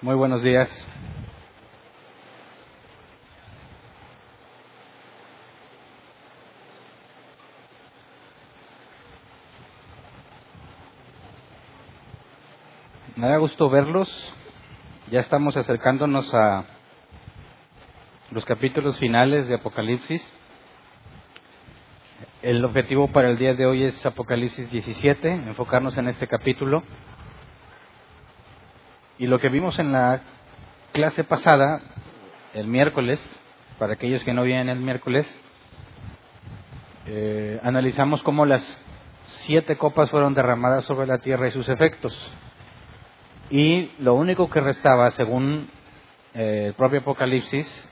Muy buenos días. Me da gusto verlos. Ya estamos acercándonos a los capítulos finales de Apocalipsis. El objetivo para el día de hoy es Apocalipsis 17, enfocarnos en este capítulo. Y lo que vimos en la clase pasada, el miércoles, para aquellos que no vienen el miércoles, eh, analizamos cómo las siete copas fueron derramadas sobre la tierra y sus efectos. Y lo único que restaba, según eh, el propio Apocalipsis,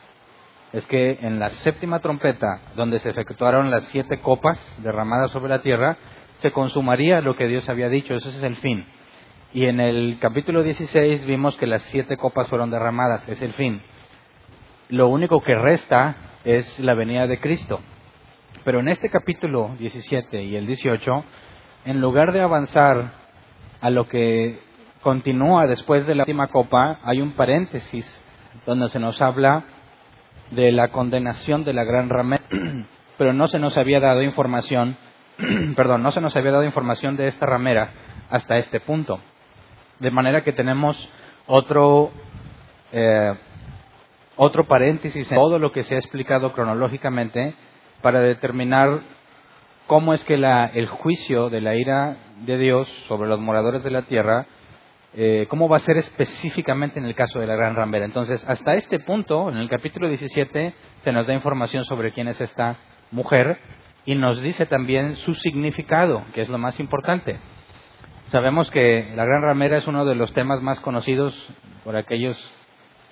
es que en la séptima trompeta, donde se efectuaron las siete copas derramadas sobre la tierra, se consumaría lo que Dios había dicho, ese es el fin. Y en el capítulo 16 vimos que las siete copas fueron derramadas, es el fin. Lo único que resta es la venida de Cristo. Pero en este capítulo 17 y el 18, en lugar de avanzar a lo que continúa después de la última copa, hay un paréntesis donde se nos habla de la condenación de la gran ramera, pero no se nos había dado información, perdón, no se nos había dado información de esta ramera hasta este punto. De manera que tenemos otro, eh, otro paréntesis en todo lo que se ha explicado cronológicamente para determinar cómo es que la, el juicio de la ira de Dios sobre los moradores de la tierra, eh, cómo va a ser específicamente en el caso de la gran ramera. Entonces, hasta este punto, en el capítulo 17, se nos da información sobre quién es esta mujer y nos dice también su significado, que es lo más importante. Sabemos que la gran ramera es uno de los temas más conocidos por aquellos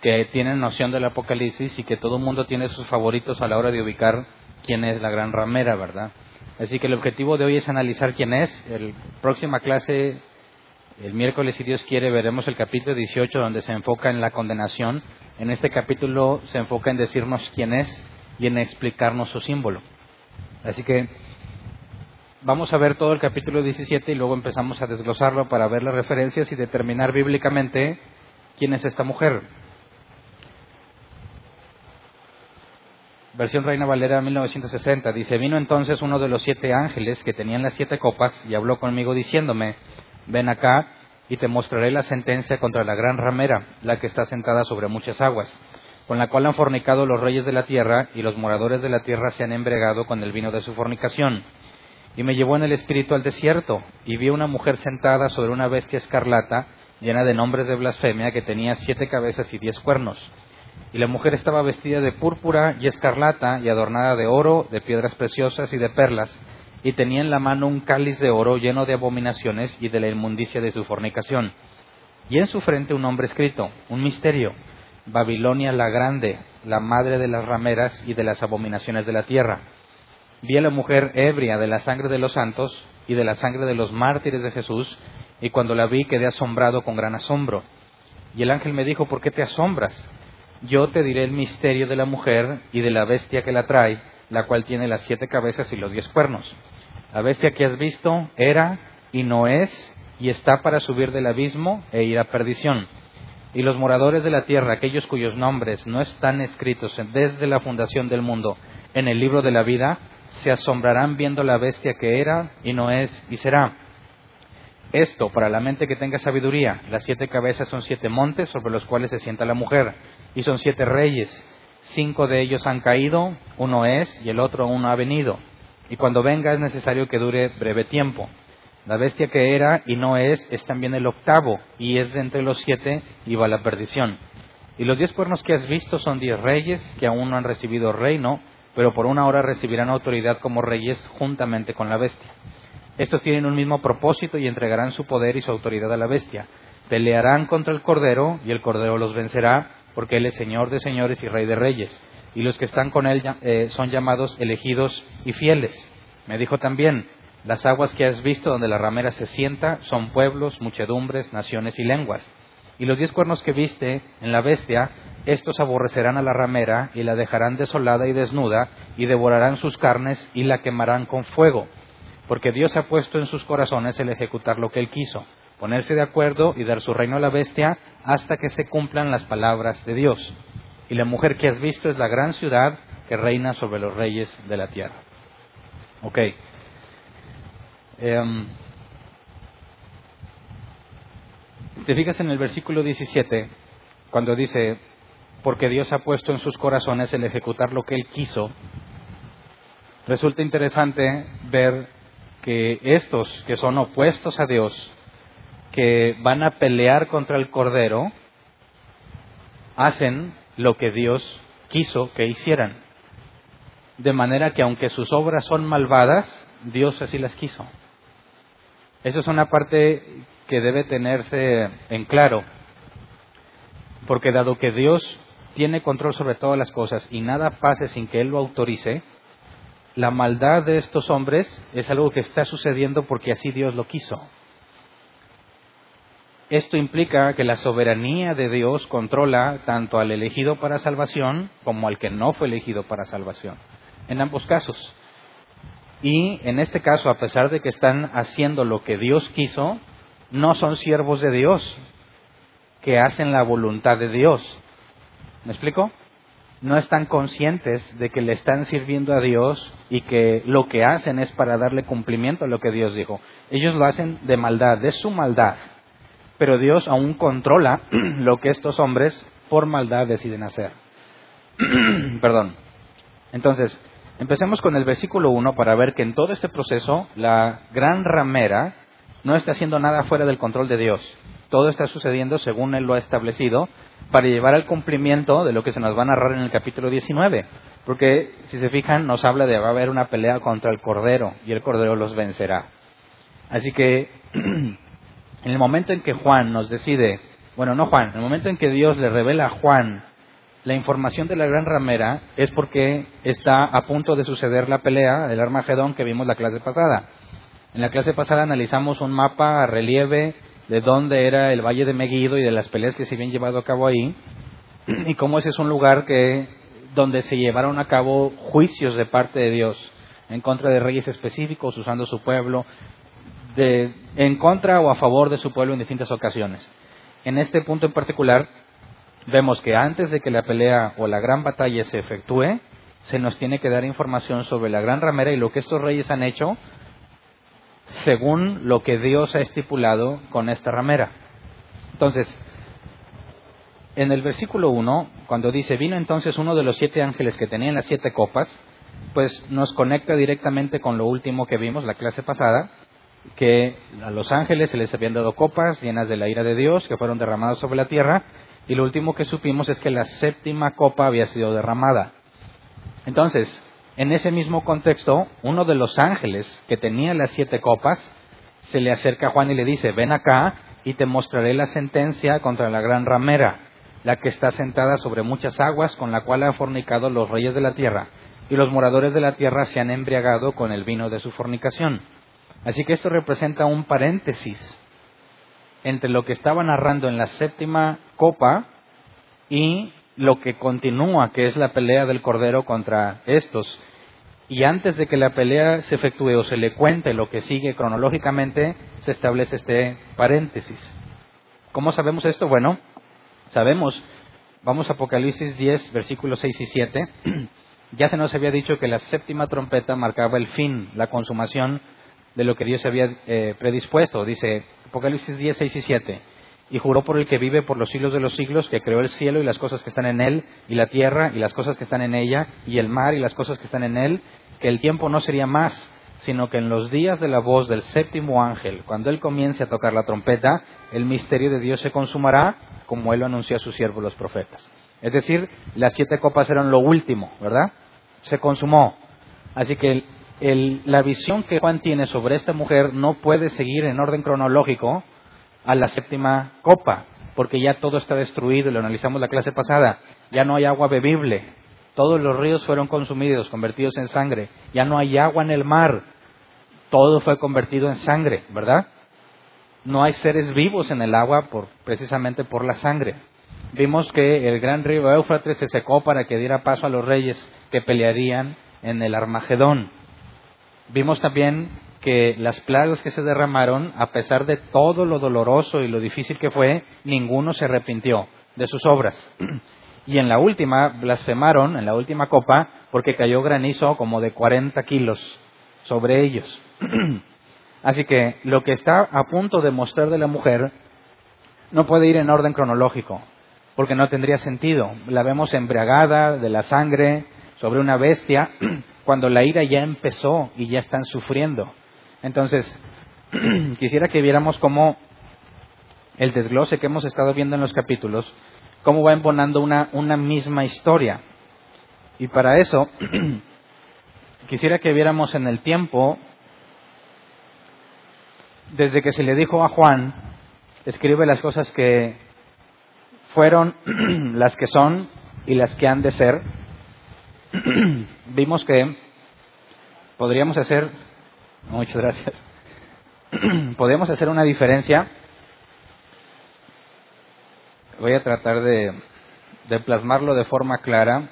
que tienen noción del Apocalipsis y que todo el mundo tiene sus favoritos a la hora de ubicar quién es la gran ramera, ¿verdad? Así que el objetivo de hoy es analizar quién es. El próxima clase, el miércoles, si Dios quiere, veremos el capítulo 18 donde se enfoca en la condenación. En este capítulo se enfoca en decirnos quién es y en explicarnos su símbolo. Así que vamos a ver todo el capítulo 17 y luego empezamos a desglosarlo para ver las referencias y determinar bíblicamente quién es esta mujer. Versión Reina Valera 1960 dice, vino entonces uno de los siete ángeles que tenían las siete copas y habló conmigo diciéndome, ven acá y te mostraré la sentencia contra la gran ramera, la que está sentada sobre muchas aguas, con la cual han fornicado los reyes de la tierra y los moradores de la tierra se han embregado con el vino de su fornicación y me llevó en el espíritu al desierto, y vi una mujer sentada sobre una bestia escarlata, llena de nombres de blasfemia, que tenía siete cabezas y diez cuernos. Y la mujer estaba vestida de púrpura y escarlata, y adornada de oro, de piedras preciosas y de perlas, y tenía en la mano un cáliz de oro lleno de abominaciones y de la inmundicia de su fornicación. Y en su frente un nombre escrito, un misterio, Babilonia la grande, la madre de las rameras y de las abominaciones de la tierra vi a la mujer ebria de la sangre de los santos y de la sangre de los mártires de Jesús, y cuando la vi quedé asombrado con gran asombro. Y el ángel me dijo, ¿por qué te asombras? Yo te diré el misterio de la mujer y de la bestia que la trae, la cual tiene las siete cabezas y los diez cuernos. La bestia que has visto era y no es, y está para subir del abismo e ir a perdición. Y los moradores de la tierra, aquellos cuyos nombres no están escritos desde la fundación del mundo en el libro de la vida, se asombrarán viendo la bestia que era y no es y será. Esto, para la mente que tenga sabiduría, las siete cabezas son siete montes sobre los cuales se sienta la mujer, y son siete reyes. Cinco de ellos han caído, uno es y el otro aún no ha venido. Y cuando venga es necesario que dure breve tiempo. La bestia que era y no es es también el octavo, y es de entre los siete y va a la perdición. Y los diez cuernos que has visto son diez reyes que aún no han recibido reino, pero por una hora recibirán autoridad como reyes juntamente con la bestia. Estos tienen un mismo propósito y entregarán su poder y su autoridad a la bestia. Pelearán contra el Cordero y el Cordero los vencerá, porque Él es Señor de señores y Rey de reyes. Y los que están con Él eh, son llamados elegidos y fieles. Me dijo también, las aguas que has visto donde la ramera se sienta son pueblos, muchedumbres, naciones y lenguas. Y los diez cuernos que viste en la bestia estos aborrecerán a la ramera y la dejarán desolada y desnuda y devorarán sus carnes y la quemarán con fuego, porque Dios ha puesto en sus corazones el ejecutar lo que él quiso. ponerse de acuerdo y dar su reino a la bestia hasta que se cumplan las palabras de Dios. Y la mujer que has visto es la gran ciudad que reina sobre los reyes de la tierra. Ok. Em, te fijas en el versículo 17, cuando dice, porque Dios ha puesto en sus corazones el ejecutar lo que Él quiso, resulta interesante ver que estos que son opuestos a Dios, que van a pelear contra el Cordero, hacen lo que Dios quiso que hicieran. De manera que aunque sus obras son malvadas, Dios así las quiso. Esa es una parte que debe tenerse en claro, porque dado que Dios tiene control sobre todas las cosas y nada pase sin que Él lo autorice, la maldad de estos hombres es algo que está sucediendo porque así Dios lo quiso. Esto implica que la soberanía de Dios controla tanto al elegido para salvación como al que no fue elegido para salvación, en ambos casos. Y en este caso, a pesar de que están haciendo lo que Dios quiso, no son siervos de Dios, que hacen la voluntad de Dios. ¿Me explico? No están conscientes de que le están sirviendo a Dios y que lo que hacen es para darle cumplimiento a lo que Dios dijo. Ellos lo hacen de maldad, de su maldad. Pero Dios aún controla lo que estos hombres por maldad deciden hacer. Perdón. Entonces, empecemos con el versículo 1 para ver que en todo este proceso la gran ramera no está haciendo nada fuera del control de Dios. Todo está sucediendo según Él lo ha establecido para llevar al cumplimiento de lo que se nos va a narrar en el capítulo 19. Porque, si se fijan, nos habla de va a haber una pelea contra el Cordero y el Cordero los vencerá. Así que, en el momento en que Juan nos decide, bueno, no Juan, en el momento en que Dios le revela a Juan la información de la gran ramera, es porque está a punto de suceder la pelea del Armagedón que vimos la clase pasada. En la clase pasada analizamos un mapa a relieve de dónde era el Valle de Megiddo y de las peleas que se habían llevado a cabo ahí, y cómo ese es un lugar que donde se llevaron a cabo juicios de parte de Dios en contra de reyes específicos usando su pueblo, de, en contra o a favor de su pueblo en distintas ocasiones. En este punto en particular, vemos que antes de que la pelea o la gran batalla se efectúe, se nos tiene que dar información sobre la gran ramera y lo que estos reyes han hecho según lo que Dios ha estipulado con esta ramera. Entonces, en el versículo 1, cuando dice, vino entonces uno de los siete ángeles que tenían las siete copas, pues nos conecta directamente con lo último que vimos la clase pasada, que a los ángeles se les habían dado copas llenas de la ira de Dios que fueron derramadas sobre la tierra, y lo último que supimos es que la séptima copa había sido derramada. Entonces, en ese mismo contexto, uno de los ángeles que tenía las siete copas se le acerca a Juan y le dice, ven acá y te mostraré la sentencia contra la gran ramera, la que está sentada sobre muchas aguas, con la cual han fornicado los reyes de la tierra, y los moradores de la tierra se han embriagado con el vino de su fornicación. Así que esto representa un paréntesis entre lo que estaba narrando en la séptima copa y lo que continúa, que es la pelea del Cordero contra estos. Y antes de que la pelea se efectúe o se le cuente lo que sigue cronológicamente, se establece este paréntesis. ¿Cómo sabemos esto? Bueno, sabemos, vamos a Apocalipsis 10, versículos 6 y 7. ya se nos había dicho que la séptima trompeta marcaba el fin, la consumación de lo que Dios había eh, predispuesto. Dice Apocalipsis 10, 6 y 7 y juró por el que vive por los siglos de los siglos, que creó el cielo y las cosas que están en él, y la tierra y las cosas que están en ella, y el mar y las cosas que están en él, que el tiempo no sería más, sino que en los días de la voz del séptimo ángel, cuando él comience a tocar la trompeta, el misterio de Dios se consumará, como él lo anunció a sus siervos los profetas. Es decir, las siete copas eran lo último, ¿verdad? Se consumó. Así que la visión que Juan tiene sobre esta mujer no puede seguir en orden cronológico, a la séptima copa, porque ya todo está destruido, lo analizamos la clase pasada, ya no hay agua bebible, todos los ríos fueron consumidos, convertidos en sangre, ya no hay agua en el mar, todo fue convertido en sangre, ¿verdad? No hay seres vivos en el agua por, precisamente por la sangre. Vimos que el gran río Éufrates se secó para que diera paso a los reyes que pelearían en el Armagedón. Vimos también que las plagas que se derramaron, a pesar de todo lo doloroso y lo difícil que fue, ninguno se arrepintió de sus obras. Y en la última blasfemaron, en la última copa, porque cayó granizo como de 40 kilos sobre ellos. Así que lo que está a punto de mostrar de la mujer no puede ir en orden cronológico, porque no tendría sentido. La vemos embriagada de la sangre sobre una bestia, cuando la ira ya empezó y ya están sufriendo. Entonces, quisiera que viéramos cómo el desglose que hemos estado viendo en los capítulos, cómo va embonando una, una misma historia. Y para eso, quisiera que viéramos en el tiempo, desde que se le dijo a Juan, escribe las cosas que fueron, las que son y las que han de ser, vimos que podríamos hacer, muchas gracias, podríamos hacer una diferencia. Voy a tratar de, de plasmarlo de forma clara.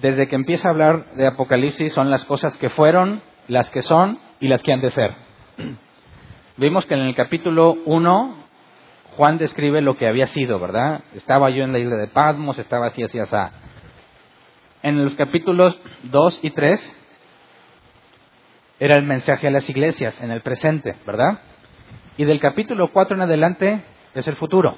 Desde que empieza a hablar de Apocalipsis son las cosas que fueron, las que son y las que han de ser. Vimos que en el capítulo 1 Juan describe lo que había sido, ¿verdad? Estaba yo en la isla de Patmos, estaba así, así, así en los capítulos 2 y 3 era el mensaje a las iglesias en el presente, ¿verdad? Y del capítulo 4 en adelante es el futuro.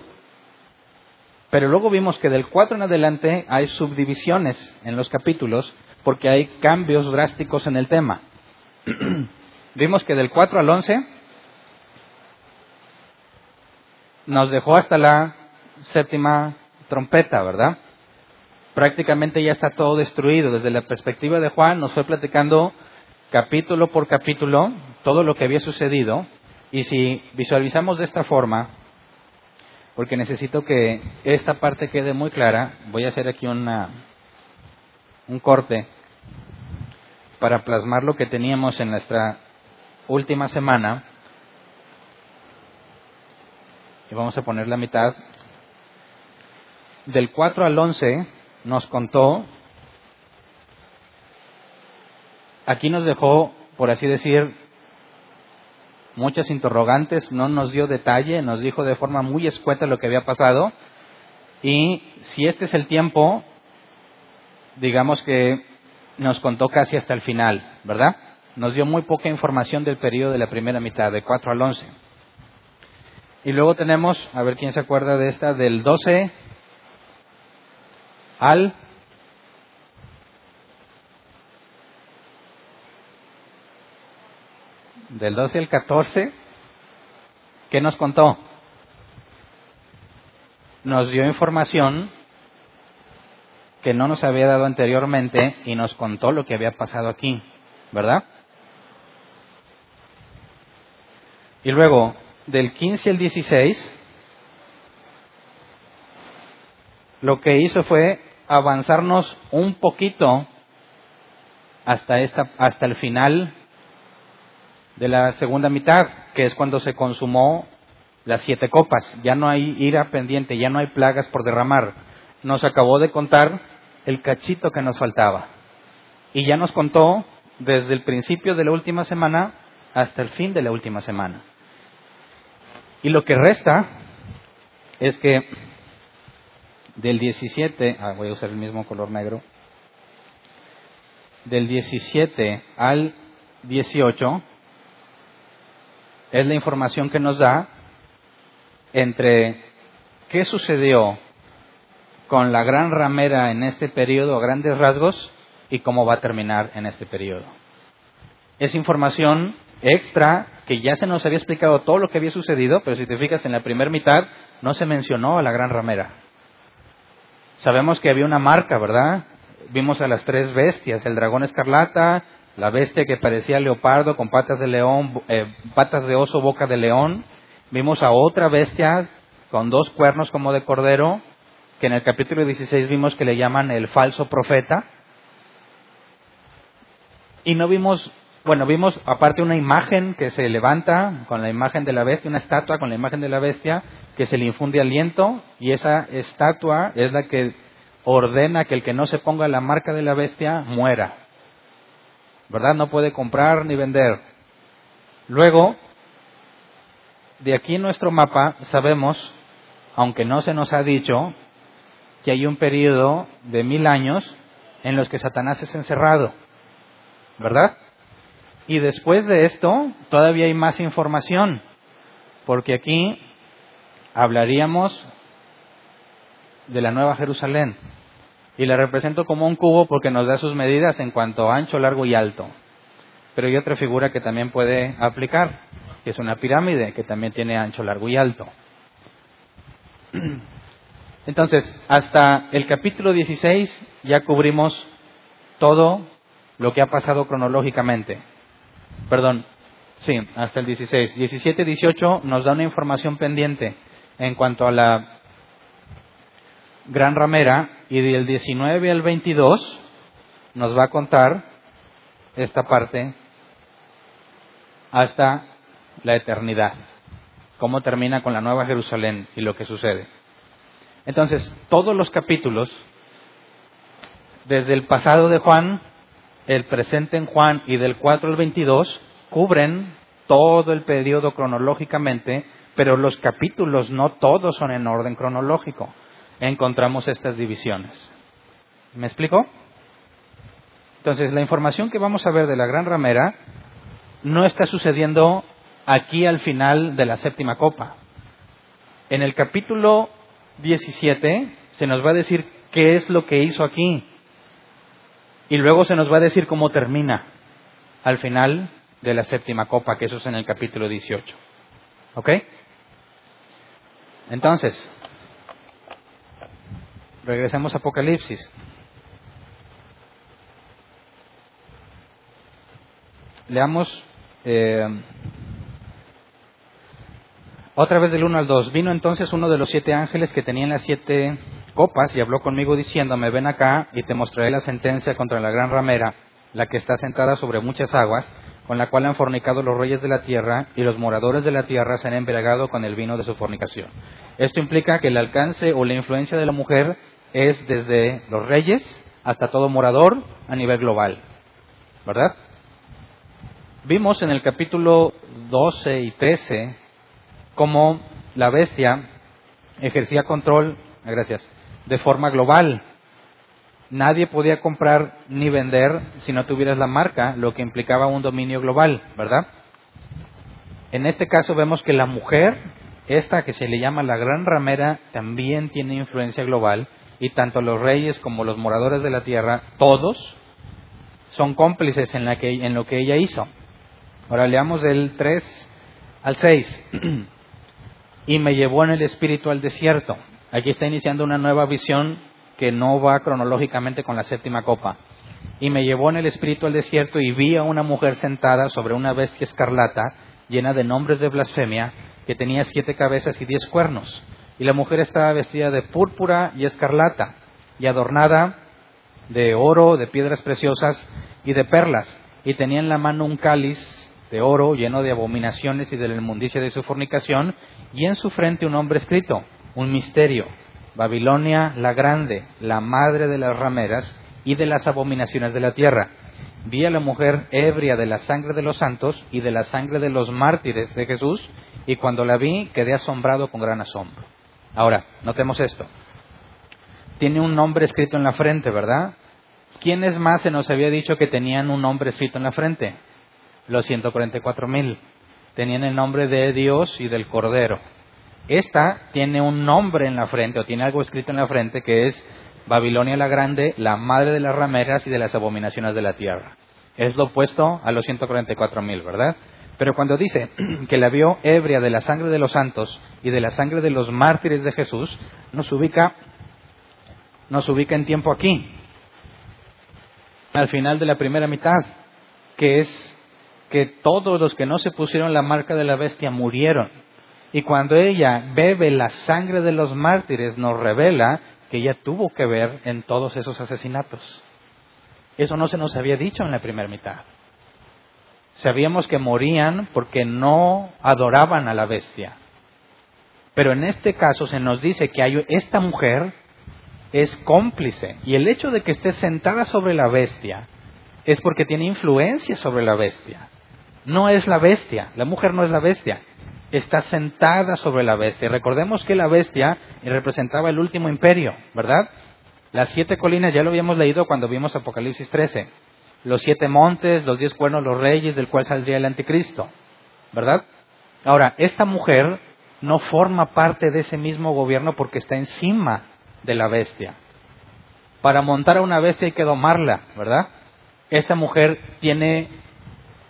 Pero luego vimos que del 4 en adelante hay subdivisiones en los capítulos porque hay cambios drásticos en el tema. vimos que del 4 al 11 nos dejó hasta la séptima trompeta, ¿verdad? prácticamente ya está todo destruido. Desde la perspectiva de Juan nos fue platicando capítulo por capítulo todo lo que había sucedido. Y si visualizamos de esta forma, porque necesito que esta parte quede muy clara, voy a hacer aquí una, un corte para plasmar lo que teníamos en nuestra última semana. Y vamos a poner la mitad. Del 4 al 11 nos contó, aquí nos dejó, por así decir, muchas interrogantes, no nos dio detalle, nos dijo de forma muy escueta lo que había pasado. Y si este es el tiempo, digamos que nos contó casi hasta el final, ¿verdad? Nos dio muy poca información del periodo de la primera mitad, de 4 al 11. Y luego tenemos, a ver quién se acuerda de esta, del 12 al del 12 al 14, ¿qué nos contó? Nos dio información que no nos había dado anteriormente y nos contó lo que había pasado aquí, ¿verdad? Y luego, del 15 al 16, lo que hizo fue avanzarnos un poquito hasta, esta, hasta el final de la segunda mitad, que es cuando se consumó las siete copas. Ya no hay ira pendiente, ya no hay plagas por derramar. Nos acabó de contar el cachito que nos faltaba. Y ya nos contó desde el principio de la última semana hasta el fin de la última semana. Y lo que resta es que del 17, ah, voy a usar el mismo color negro, del 17 al 18 es la información que nos da entre qué sucedió con la gran ramera en este periodo a grandes rasgos y cómo va a terminar en este periodo. Es información extra que ya se nos había explicado todo lo que había sucedido, pero si te fijas en la primera mitad no se mencionó a la gran ramera. Sabemos que había una marca, ¿verdad? Vimos a las tres bestias, el dragón escarlata, la bestia que parecía leopardo con patas de león, eh, patas de oso, boca de león. Vimos a otra bestia con dos cuernos como de cordero, que en el capítulo 16 vimos que le llaman el falso profeta. Y no vimos, bueno, vimos aparte una imagen que se levanta con la imagen de la bestia, una estatua con la imagen de la bestia, que se le infunde aliento y esa estatua es la que ordena que el que no se ponga la marca de la bestia muera. ¿Verdad? No puede comprar ni vender. Luego, de aquí en nuestro mapa sabemos, aunque no se nos ha dicho, que hay un periodo de mil años en los que Satanás es encerrado, ¿verdad? Y después de esto, todavía hay más información, porque aquí hablaríamos de la Nueva Jerusalén. Y la represento como un cubo porque nos da sus medidas en cuanto a ancho, largo y alto. Pero hay otra figura que también puede aplicar, que es una pirámide que también tiene ancho, largo y alto. Entonces, hasta el capítulo 16 ya cubrimos todo lo que ha pasado cronológicamente. Perdón, sí, hasta el 16. 17 18 nos da una información pendiente en cuanto a la gran ramera y del 19 al 22 nos va a contar esta parte hasta la eternidad. Cómo termina con la Nueva Jerusalén y lo que sucede. Entonces, todos los capítulos, desde el pasado de Juan, el presente en Juan y del 4 al 22, cubren todo el periodo cronológicamente, pero los capítulos no todos son en orden cronológico. Encontramos estas divisiones. ¿Me explico? Entonces, la información que vamos a ver de la gran ramera no está sucediendo aquí al final de la séptima copa. En el capítulo 17 se nos va a decir qué es lo que hizo aquí. Y luego se nos va a decir cómo termina al final de la séptima copa, que eso es en el capítulo 18. ¿Ok? Entonces, regresemos a Apocalipsis. Leamos eh, otra vez del 1 al 2. Vino entonces uno de los siete ángeles que tenían las siete copas y habló conmigo diciéndome, ven acá y te mostraré la sentencia contra la gran ramera, la que está sentada sobre muchas aguas, con la cual han fornicado los reyes de la tierra y los moradores de la tierra se han embriagado con el vino de su fornicación. Esto implica que el alcance o la influencia de la mujer es desde los reyes hasta todo morador a nivel global. ¿Verdad? Vimos en el capítulo 12 y 13 cómo la bestia ejercía control, gracias, de forma global. Nadie podía comprar ni vender si no tuvieras la marca, lo que implicaba un dominio global, ¿verdad? En este caso vemos que la mujer, esta que se le llama la gran ramera, también tiene influencia global y tanto los reyes como los moradores de la tierra, todos son cómplices en, la que, en lo que ella hizo. Ahora leamos del 3 al 6. y me llevó en el espíritu al desierto. Aquí está iniciando una nueva visión que no va cronológicamente con la séptima copa. Y me llevó en el espíritu al desierto y vi a una mujer sentada sobre una bestia escarlata llena de nombres de blasfemia que tenía siete cabezas y diez cuernos. Y la mujer estaba vestida de púrpura y escarlata y adornada de oro, de piedras preciosas y de perlas. Y tenía en la mano un cáliz de oro lleno de abominaciones y de la inmundicia de su fornicación, y en su frente un hombre escrito, un misterio, Babilonia la grande, la madre de las rameras y de las abominaciones de la tierra. Vi a la mujer ebria de la sangre de los santos y de la sangre de los mártires de Jesús, y cuando la vi quedé asombrado con gran asombro. Ahora, notemos esto. Tiene un nombre escrito en la frente, ¿verdad? ¿Quiénes más se nos había dicho que tenían un nombre escrito en la frente? los 144 mil. Tenían el nombre de Dios y del Cordero. Esta tiene un nombre en la frente, o tiene algo escrito en la frente, que es Babilonia la Grande, la madre de las rameras y de las abominaciones de la tierra. Es lo opuesto a los 144 mil, ¿verdad? Pero cuando dice que la vio ebria de la sangre de los santos y de la sangre de los mártires de Jesús, nos ubica, nos ubica en tiempo aquí, al final de la primera mitad, que es que todos los que no se pusieron la marca de la bestia murieron. Y cuando ella bebe la sangre de los mártires, nos revela que ella tuvo que ver en todos esos asesinatos. Eso no se nos había dicho en la primera mitad. Sabíamos que morían porque no adoraban a la bestia. Pero en este caso se nos dice que hay, esta mujer es cómplice. Y el hecho de que esté sentada sobre la bestia es porque tiene influencia sobre la bestia. No es la bestia, la mujer no es la bestia, está sentada sobre la bestia. Recordemos que la bestia representaba el último imperio, ¿verdad? Las siete colinas ya lo habíamos leído cuando vimos Apocalipsis 13. Los siete montes, los diez cuernos, los reyes, del cual saldría el anticristo, ¿verdad? Ahora, esta mujer no forma parte de ese mismo gobierno porque está encima de la bestia. Para montar a una bestia hay que domarla, ¿verdad? Esta mujer tiene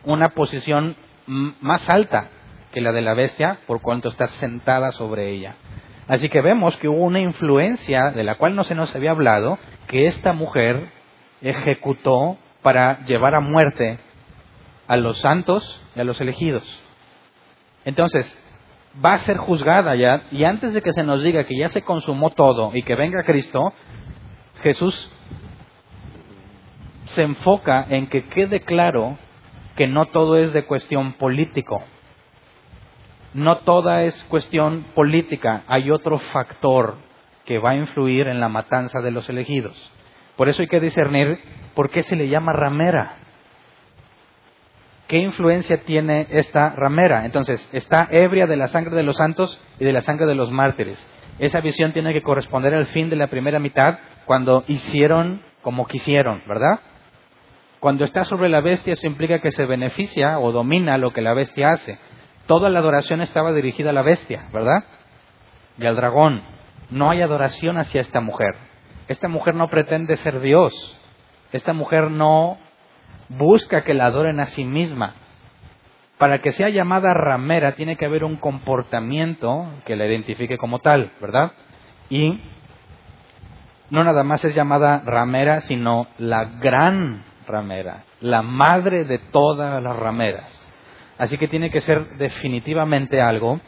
una posición más alta que la de la bestia por cuanto está sentada sobre ella. Así que vemos que hubo una influencia de la cual no se nos había hablado que esta mujer ejecutó para llevar a muerte a los santos y a los elegidos. Entonces, va a ser juzgada ya, y antes de que se nos diga que ya se consumó todo y que venga Cristo, Jesús se enfoca en que quede claro que no todo es de cuestión político. No toda es cuestión política, hay otro factor que va a influir en la matanza de los elegidos. Por eso hay que discernir por qué se le llama ramera. ¿Qué influencia tiene esta ramera? Entonces, está ebria de la sangre de los santos y de la sangre de los mártires. Esa visión tiene que corresponder al fin de la primera mitad, cuando hicieron como quisieron, ¿verdad? Cuando está sobre la bestia, eso implica que se beneficia o domina lo que la bestia hace. Toda la adoración estaba dirigida a la bestia, ¿verdad? Y al dragón. No hay adoración hacia esta mujer. Esta mujer no pretende ser Dios. Esta mujer no busca que la adoren a sí misma. Para que sea llamada ramera tiene que haber un comportamiento que la identifique como tal, ¿verdad? Y no nada más es llamada ramera, sino la gran ramera, la madre de todas las rameras. Así que tiene que ser definitivamente algo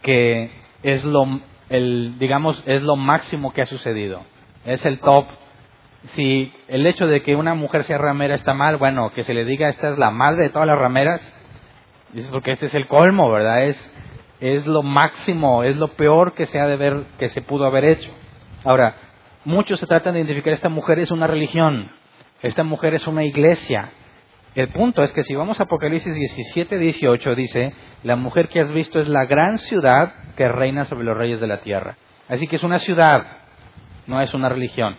que es lo, el, digamos, es lo máximo que ha sucedido. Es el top si el hecho de que una mujer sea ramera está mal, bueno, que se le diga esta es la madre de todas las rameras, dice porque este es el colmo, ¿verdad? Es, es lo máximo, es lo peor que se ha de ver, que se pudo haber hecho. Ahora, muchos se tratan de identificar esta mujer es una religión, esta mujer es una iglesia. El punto es que si vamos a Apocalipsis 17, 18, dice, la mujer que has visto es la gran ciudad que reina sobre los reyes de la tierra. Así que es una ciudad, no es una religión.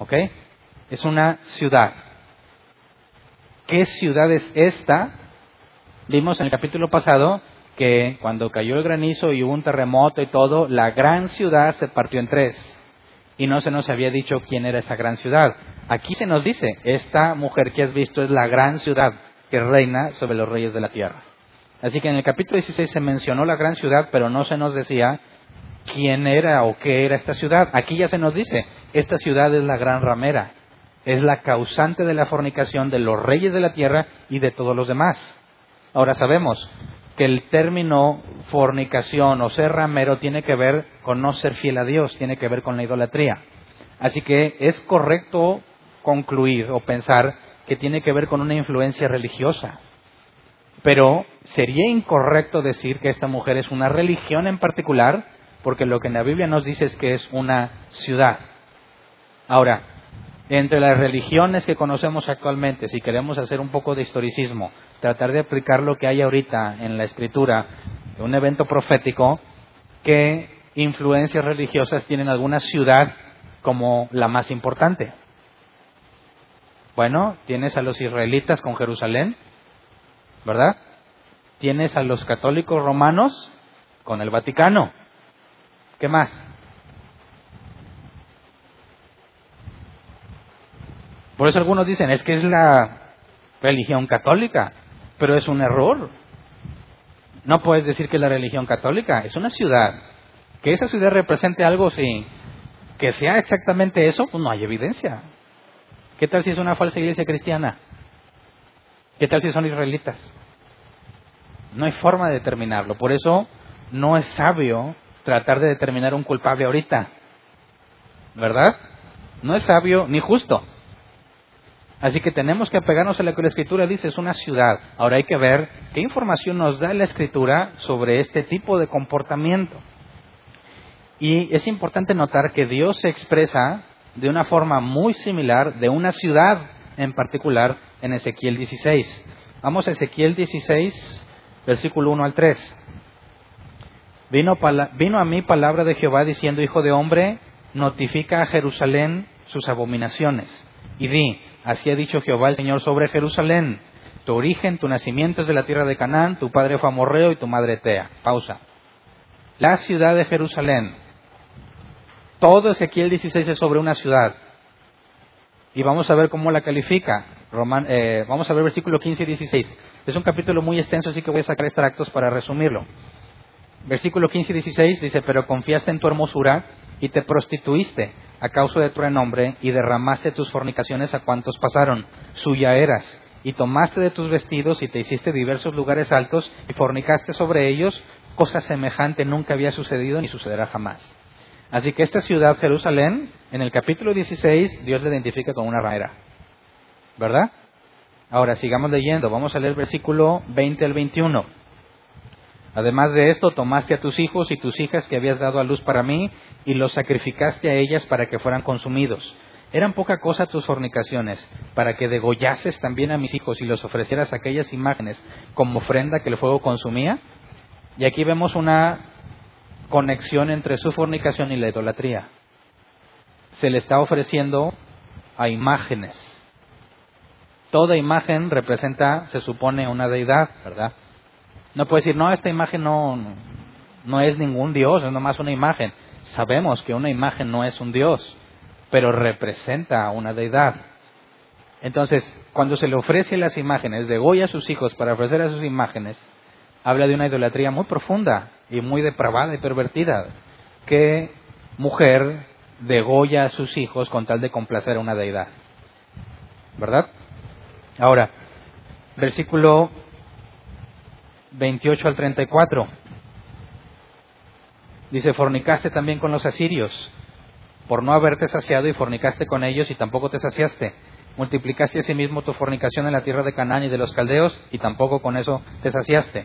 ¿Ok? Es una ciudad. ¿Qué ciudad es esta? Vimos en el capítulo pasado que cuando cayó el granizo y hubo un terremoto y todo, la gran ciudad se partió en tres. Y no se nos había dicho quién era esa gran ciudad. Aquí se nos dice, esta mujer que has visto es la gran ciudad que reina sobre los reyes de la tierra. Así que en el capítulo 16 se mencionó la gran ciudad, pero no se nos decía quién era o qué era esta ciudad. Aquí ya se nos dice, esta ciudad es la gran ramera, es la causante de la fornicación de los reyes de la tierra y de todos los demás. Ahora sabemos que el término fornicación o ser ramero tiene que ver con no ser fiel a Dios, tiene que ver con la idolatría. Así que es correcto concluir o pensar que tiene que ver con una influencia religiosa. Pero sería incorrecto decir que esta mujer es una religión en particular porque lo que en la Biblia nos dice es que es una ciudad. Ahora, entre las religiones que conocemos actualmente, si queremos hacer un poco de historicismo, tratar de aplicar lo que hay ahorita en la escritura, un evento profético, ¿qué influencias religiosas tienen alguna ciudad como la más importante? Bueno, tienes a los israelitas con Jerusalén, ¿verdad? Tienes a los católicos romanos con el Vaticano. ¿Qué más? Por eso algunos dicen, es que es la religión católica, pero es un error. No puedes decir que es la religión católica, es una ciudad. Que esa ciudad represente algo, sí. Que sea exactamente eso, pues no hay evidencia. ¿Qué tal si es una falsa iglesia cristiana? ¿Qué tal si son israelitas? No hay forma de determinarlo. Por eso no es sabio tratar de determinar un culpable ahorita. ¿Verdad? No es sabio ni justo. Así que tenemos que apegarnos a lo que la Escritura dice, es una ciudad. Ahora hay que ver qué información nos da la Escritura sobre este tipo de comportamiento. Y es importante notar que Dios se expresa de una forma muy similar de una ciudad en particular en Ezequiel 16. Vamos a Ezequiel 16, versículo 1 al 3. Vino, a mí palabra de Jehová diciendo, Hijo de hombre, notifica a Jerusalén sus abominaciones. Y di, así ha dicho Jehová el Señor sobre Jerusalén, tu origen, tu nacimiento es de la tierra de Canaán, tu padre fue amorreo y tu madre Tea. Pausa. La ciudad de Jerusalén. Todo Ezequiel 16 es sobre una ciudad. Y vamos a ver cómo la califica. Eh, vamos a ver versículo 15 y 16. Es un capítulo muy extenso, así que voy a sacar extractos para resumirlo. Versículo 15 y 16 dice, pero confiaste en tu hermosura y te prostituiste a causa de tu renombre y derramaste tus fornicaciones a cuantos pasaron. Suya eras. Y tomaste de tus vestidos y te hiciste diversos lugares altos y fornicaste sobre ellos. Cosa semejante nunca había sucedido ni sucederá jamás. Así que esta ciudad, Jerusalén, en el capítulo 16, Dios la identifica con una ramera. ¿Verdad? Ahora, sigamos leyendo. Vamos a leer versículo 20 al 21. Además de esto, tomaste a tus hijos y tus hijas que habías dado a luz para mí y los sacrificaste a ellas para que fueran consumidos. Eran poca cosa tus fornicaciones, para que degollases también a mis hijos y los ofrecieras aquellas imágenes como ofrenda que el fuego consumía. Y aquí vemos una conexión entre su fornicación y la idolatría. Se le está ofreciendo a imágenes. Toda imagen representa, se supone, una deidad, ¿verdad? No puede decir, no, esta imagen no, no es ningún Dios, es nomás una imagen. Sabemos que una imagen no es un Dios, pero representa a una deidad. Entonces, cuando se le ofrece las imágenes, de Goya a sus hijos para ofrecer a sus imágenes, habla de una idolatría muy profunda y muy depravada y pervertida. ¿Qué mujer degolla a sus hijos con tal de complacer a una deidad? ¿Verdad? Ahora, versículo 28 al 34. Dice, fornicaste también con los asirios, por no haberte saciado y fornicaste con ellos y tampoco te saciaste. Multiplicaste asimismo tu fornicación en la tierra de Canaán y de los caldeos y tampoco con eso te saciaste.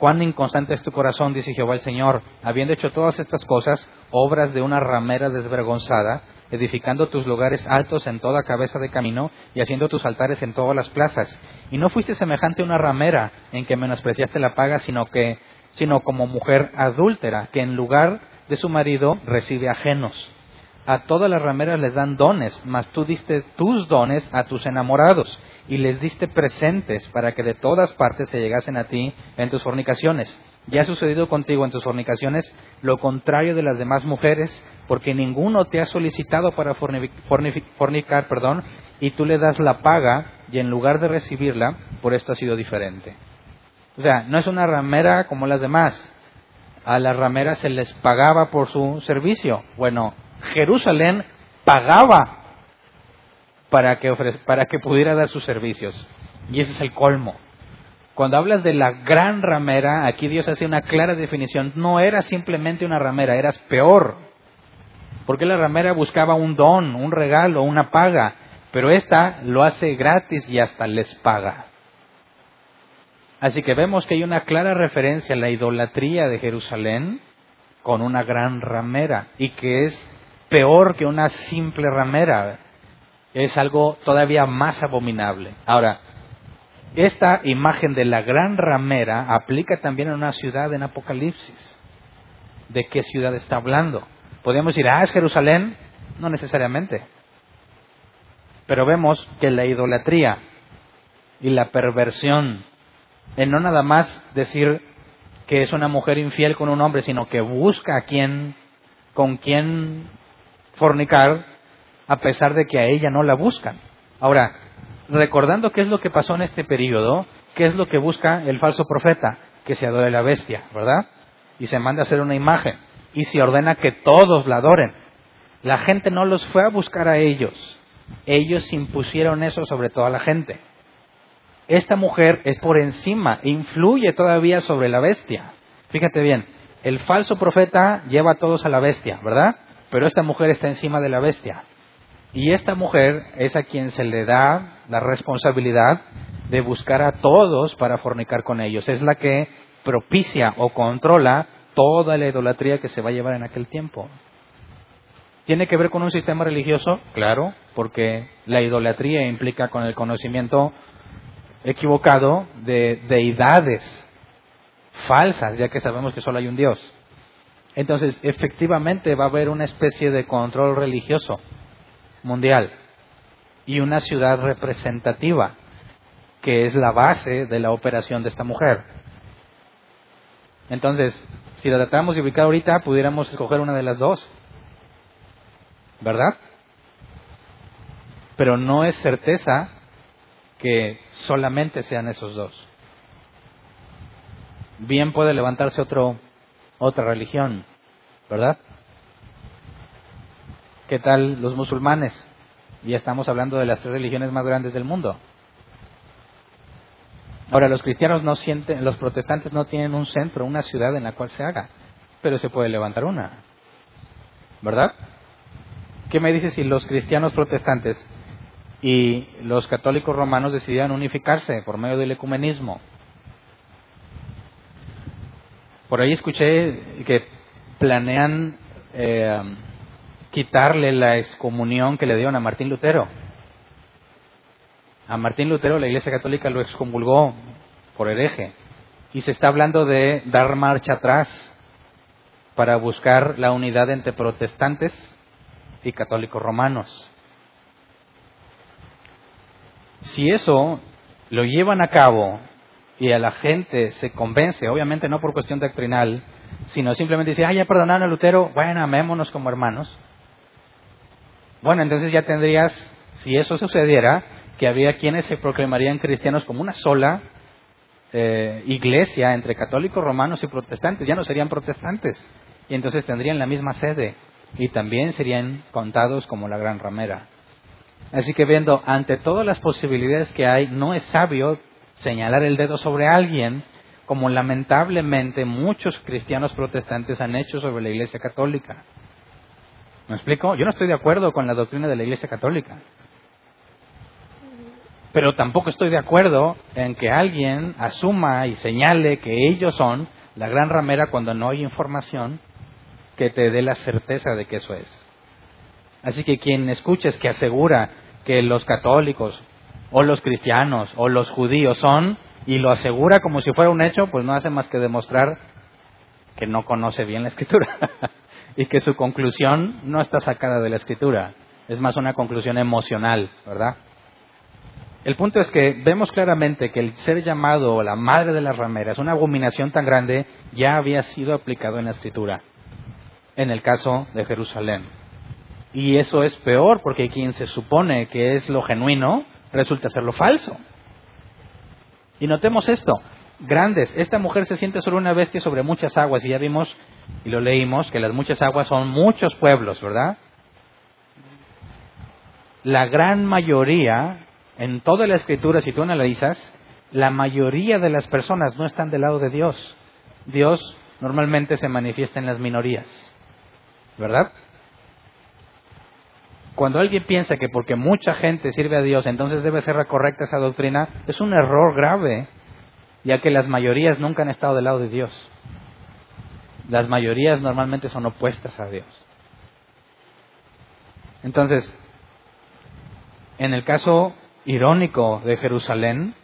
Cuán inconstante es tu corazón, dice Jehová el Señor, habiendo hecho todas estas cosas, obras de una ramera desvergonzada, edificando tus lugares altos en toda cabeza de camino y haciendo tus altares en todas las plazas. Y no fuiste semejante a una ramera en que menospreciaste la paga, sino que sino como mujer adúltera que en lugar de su marido recibe ajenos. A todas las rameras les dan dones, mas tú diste tus dones a tus enamorados y les diste presentes para que de todas partes se llegasen a ti en tus fornicaciones. Ya ha sucedido contigo en tus fornicaciones lo contrario de las demás mujeres, porque ninguno te ha solicitado para fornicar, perdón, y tú le das la paga y en lugar de recibirla, por esto ha sido diferente. O sea, no es una ramera como las demás. A las rameras se les pagaba por su servicio. Bueno, Jerusalén pagaba para que, para que pudiera dar sus servicios. Y ese es el colmo. Cuando hablas de la gran ramera, aquí Dios hace una clara definición. No era simplemente una ramera, eras peor. Porque la ramera buscaba un don, un regalo, una paga. Pero esta lo hace gratis y hasta les paga. Así que vemos que hay una clara referencia a la idolatría de Jerusalén con una gran ramera y que es peor que una simple ramera. Es algo todavía más abominable. Ahora, esta imagen de la gran ramera aplica también a una ciudad en Apocalipsis. ¿De qué ciudad está hablando? Podríamos decir, ah, es Jerusalén. No necesariamente. Pero vemos que la idolatría y la perversión, en no nada más decir que es una mujer infiel con un hombre, sino que busca a quien, con quien fornicar, a pesar de que a ella no la buscan. Ahora, recordando qué es lo que pasó en este periodo, qué es lo que busca el falso profeta, que se adore la bestia, ¿verdad? Y se manda a hacer una imagen y se ordena que todos la adoren. La gente no los fue a buscar a ellos, ellos impusieron eso sobre toda la gente. Esta mujer es por encima, influye todavía sobre la bestia. Fíjate bien, el falso profeta lleva a todos a la bestia, ¿verdad? Pero esta mujer está encima de la bestia. Y esta mujer es a quien se le da la responsabilidad de buscar a todos para fornicar con ellos. Es la que propicia o controla toda la idolatría que se va a llevar en aquel tiempo. ¿Tiene que ver con un sistema religioso? Claro, porque la idolatría implica con el conocimiento equivocado de deidades falsas, ya que sabemos que solo hay un Dios. Entonces, efectivamente va a haber una especie de control religioso mundial y una ciudad representativa, que es la base de la operación de esta mujer. Entonces, si la tratamos de ubicar ahorita, pudiéramos escoger una de las dos. ¿Verdad? Pero no es certeza que solamente sean esos dos. Bien puede levantarse otro, otra religión, ¿verdad? ¿Qué tal los musulmanes? Ya estamos hablando de las tres religiones más grandes del mundo. Ahora, los cristianos no sienten, los protestantes no tienen un centro, una ciudad en la cual se haga, pero se puede levantar una. ¿Verdad? ¿Qué me dice si los cristianos protestantes y los católicos romanos decidieran unificarse por medio del ecumenismo? Por ahí escuché que planean eh, quitarle la excomunión que le dieron a Martín Lutero. A Martín Lutero la Iglesia Católica lo excomulgó por hereje. Y se está hablando de dar marcha atrás para buscar la unidad entre protestantes y católicos romanos. Si eso lo llevan a cabo y a la gente se convence, obviamente no por cuestión doctrinal, sino simplemente dice, ah, ya perdonaron a Lutero, bueno, amémonos como hermanos. Bueno, entonces ya tendrías, si eso sucediera, que había quienes se proclamarían cristianos como una sola eh, iglesia entre católicos, romanos y protestantes. Ya no serían protestantes. Y entonces tendrían la misma sede. Y también serían contados como la gran ramera. Así que viendo, ante todas las posibilidades que hay, no es sabio señalar el dedo sobre alguien, como lamentablemente muchos cristianos protestantes han hecho sobre la Iglesia Católica. ¿Me explico? Yo no estoy de acuerdo con la doctrina de la Iglesia Católica. Pero tampoco estoy de acuerdo en que alguien asuma y señale que ellos son la gran ramera cuando no hay información que te dé la certeza de que eso es. Así que quien escuches que asegura que los católicos o los cristianos o los judíos son y lo asegura como si fuera un hecho, pues no hace más que demostrar que no conoce bien la escritura y que su conclusión no está sacada de la escritura, es más una conclusión emocional, ¿verdad? El punto es que vemos claramente que el ser llamado la madre de las rameras, una abominación tan grande, ya había sido aplicado en la escritura, en el caso de Jerusalén. Y eso es peor porque quien se supone que es lo genuino resulta ser lo falso. Y notemos esto, grandes, esta mujer se siente sobre una bestia sobre muchas aguas y ya vimos y lo leímos que las muchas aguas son muchos pueblos, ¿verdad? La gran mayoría en toda la escritura, si tú analizas, la mayoría de las personas no están del lado de Dios. Dios normalmente se manifiesta en las minorías, ¿verdad? Cuando alguien piensa que porque mucha gente sirve a Dios, entonces debe ser correcta esa doctrina, es un error grave, ya que las mayorías nunca han estado del lado de Dios. Las mayorías normalmente son opuestas a Dios. Entonces, en el caso irónico de Jerusalén,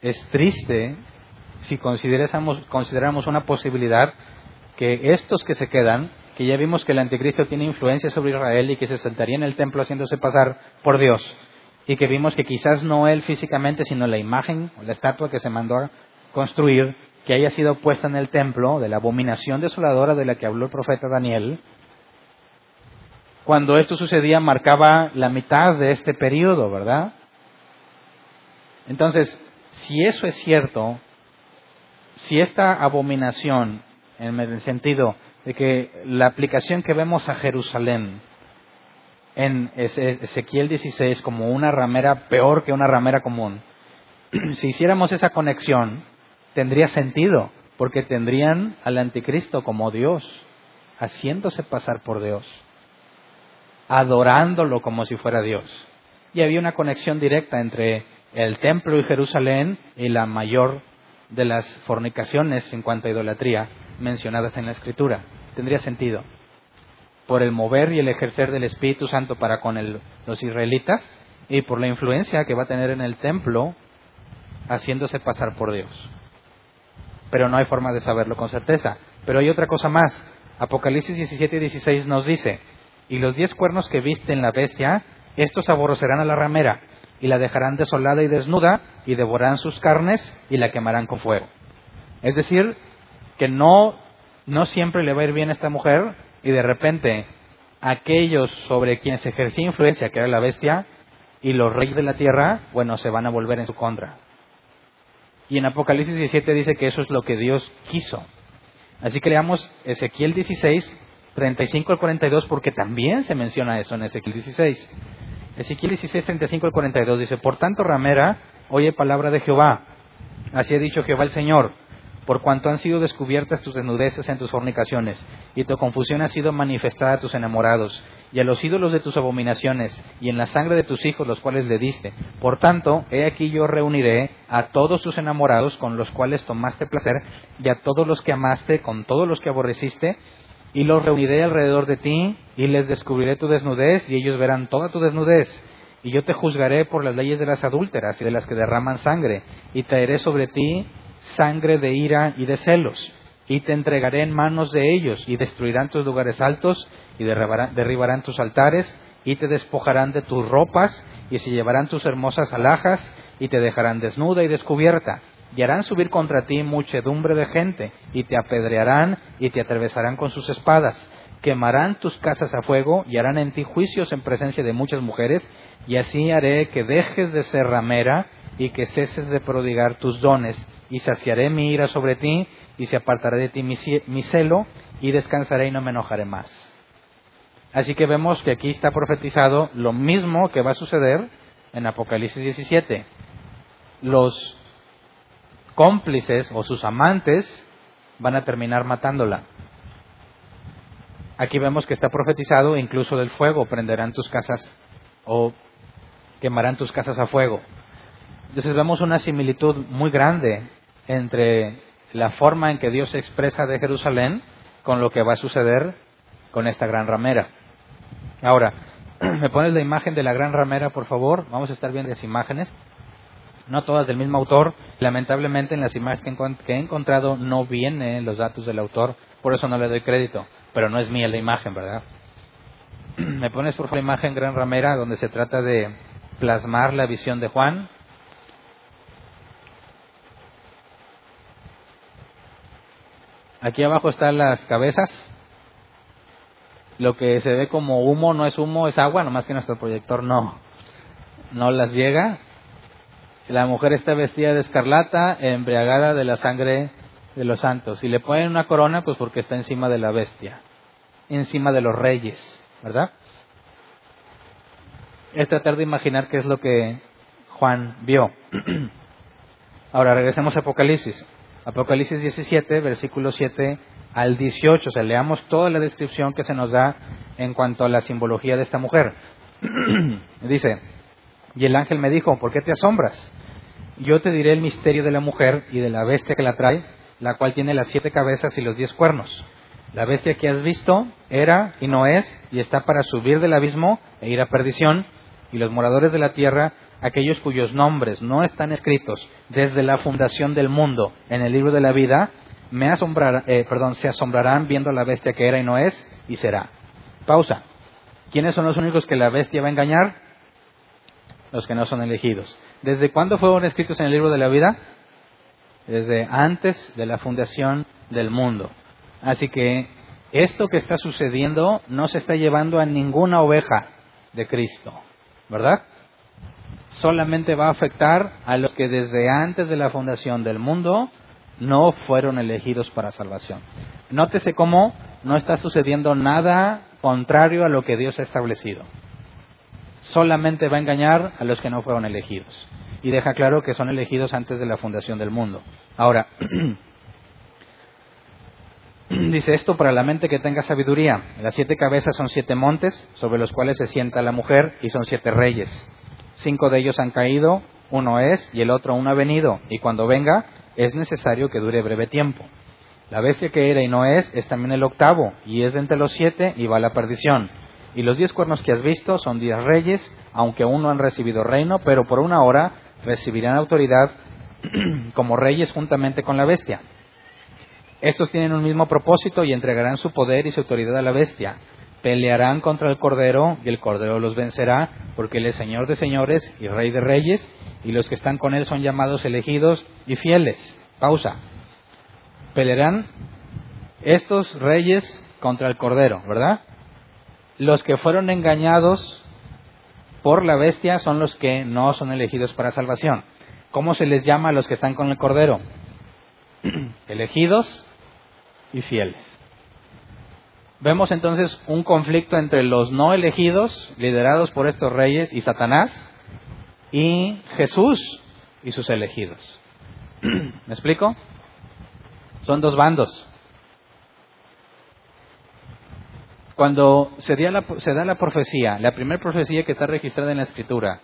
es triste si consideramos, una posibilidad que estos que se quedan, que ya vimos que el anticristo tiene influencia sobre Israel y que se sentaría en el templo haciéndose pasar por Dios, y que vimos que quizás no él físicamente, sino la imagen o la estatua que se mandó a construir, que haya sido puesta en el templo de la abominación desoladora de la que habló el profeta Daniel, cuando esto sucedía marcaba la mitad de este periodo, ¿verdad? Entonces, si eso es cierto, si esta abominación, en el sentido de que la aplicación que vemos a Jerusalén en Ezequiel 16 como una ramera peor que una ramera común, si hiciéramos esa conexión, tendría sentido, porque tendrían al anticristo como Dios, haciéndose pasar por Dios adorándolo como si fuera Dios. Y había una conexión directa entre el templo y Jerusalén y la mayor de las fornicaciones en cuanto a idolatría mencionadas en la Escritura. Tendría sentido. por el mover y el ejercer del Espíritu Santo para con los israelitas y por la influencia que va a tener en el templo haciéndose pasar por Dios. Pero no hay forma de saberlo con certeza. Pero hay otra cosa más. Apocalipsis 17 y 16 nos dice, y los diez cuernos que viste en la bestia, estos aborrecerán a la ramera, y la dejarán desolada y desnuda, y devorarán sus carnes, y la quemarán con fuego. Es decir, que no, no siempre le va a ir bien a esta mujer, y de repente aquellos sobre quienes ejercía influencia, que era la bestia, y los reyes de la tierra, bueno, se van a volver en su contra. Y en Apocalipsis 17 dice que eso es lo que Dios quiso. Así que leamos Ezequiel 16, 35 al 42, porque también se menciona eso en Ezequiel 16. Ezequiel 16, 35 al 42 dice, Por tanto, ramera, oye palabra de Jehová. Así ha dicho Jehová el Señor por cuanto han sido descubiertas tus desnudeces en tus fornicaciones, y tu confusión ha sido manifestada a tus enamorados, y a los ídolos de tus abominaciones, y en la sangre de tus hijos los cuales le diste. Por tanto, he aquí yo reuniré a todos tus enamorados con los cuales tomaste placer, y a todos los que amaste con todos los que aborreciste, y los reuniré alrededor de ti, y les descubriré tu desnudez, y ellos verán toda tu desnudez. Y yo te juzgaré por las leyes de las adúlteras y de las que derraman sangre, y traeré sobre ti sangre de ira y de celos, y te entregaré en manos de ellos, y destruirán tus lugares altos, y derribarán, tus altares, y te despojarán de tus ropas, y se llevarán tus hermosas alhajas, y te dejarán desnuda y descubierta, y harán subir contra ti muchedumbre de gente, y te apedrearán, y te atravesarán con sus espadas, quemarán tus casas a fuego, y harán en ti juicios en presencia de muchas mujeres, y así haré que dejes de ser ramera, y que ceses de prodigar tus dones, y saciaré mi ira sobre ti, y se apartará de ti mi, celo, y descansaré y no me enojaré más. Así que vemos que aquí está profetizado lo mismo que va a suceder en Apocalipsis 17. Los cómplices o sus amantes van a terminar matándola. Aquí vemos que está profetizado incluso del fuego, prenderán tus casas o quemarán tus casas a fuego. Entonces vemos una similitud muy grande entre la forma en que Dios se expresa de Jerusalén con lo que va a suceder con esta gran ramera. Ahora, ¿me pones la imagen de la gran ramera, por favor? Vamos a estar viendo las imágenes. No todas del mismo autor. Lamentablemente en las imágenes que he encontrado no vienen los datos del autor, por eso no le doy crédito. Pero no es mía la imagen, ¿verdad? ¿Me pones por favor la imagen gran ramera donde se trata de plasmar la visión de Juan? Aquí abajo están las cabezas. Lo que se ve como humo no es humo, es agua, nomás que nuestro proyector no, no las llega. La mujer está vestida de escarlata, embriagada de la sangre de los santos. Y le ponen una corona, pues porque está encima de la bestia, encima de los reyes, ¿verdad? Es tratar de imaginar qué es lo que Juan vio. Ahora regresemos a Apocalipsis. Apocalipsis 17, versículo 7 al 18. O sea, leamos toda la descripción que se nos da en cuanto a la simbología de esta mujer. Dice, y el ángel me dijo, ¿por qué te asombras? Yo te diré el misterio de la mujer y de la bestia que la trae, la cual tiene las siete cabezas y los diez cuernos. La bestia que has visto era y no es, y está para subir del abismo e ir a perdición, y los moradores de la tierra aquellos cuyos nombres no están escritos desde la fundación del mundo en el libro de la vida, me eh, perdón, se asombrarán viendo la bestia que era y no es y será. Pausa. ¿Quiénes son los únicos que la bestia va a engañar? Los que no son elegidos. ¿Desde cuándo fueron escritos en el libro de la vida? Desde antes de la fundación del mundo. Así que esto que está sucediendo no se está llevando a ninguna oveja de Cristo, ¿verdad? solamente va a afectar a los que desde antes de la fundación del mundo no fueron elegidos para salvación. Nótese cómo no está sucediendo nada contrario a lo que Dios ha establecido. Solamente va a engañar a los que no fueron elegidos. Y deja claro que son elegidos antes de la fundación del mundo. Ahora, dice esto para la mente que tenga sabiduría. Las siete cabezas son siete montes sobre los cuales se sienta la mujer y son siete reyes. Cinco de ellos han caído, uno es y el otro aún ha venido, y cuando venga es necesario que dure breve tiempo. La bestia que era y no es es también el octavo, y es de entre los siete y va a la perdición. Y los diez cuernos que has visto son diez reyes, aunque aún no han recibido reino, pero por una hora recibirán autoridad como reyes juntamente con la bestia. Estos tienen un mismo propósito y entregarán su poder y su autoridad a la bestia. Pelearán contra el Cordero y el Cordero los vencerá, porque Él es Señor de señores y Rey de reyes, y los que están con Él son llamados elegidos y fieles. Pausa. Pelearán estos reyes contra el Cordero, ¿verdad? Los que fueron engañados por la bestia son los que no son elegidos para salvación. ¿Cómo se les llama a los que están con el Cordero? elegidos y fieles. Vemos entonces un conflicto entre los no elegidos, liderados por estos reyes, y Satanás, y Jesús y sus elegidos. ¿Me explico? Son dos bandos. Cuando se, da la, se da la profecía, la primera profecía que está registrada en la Escritura,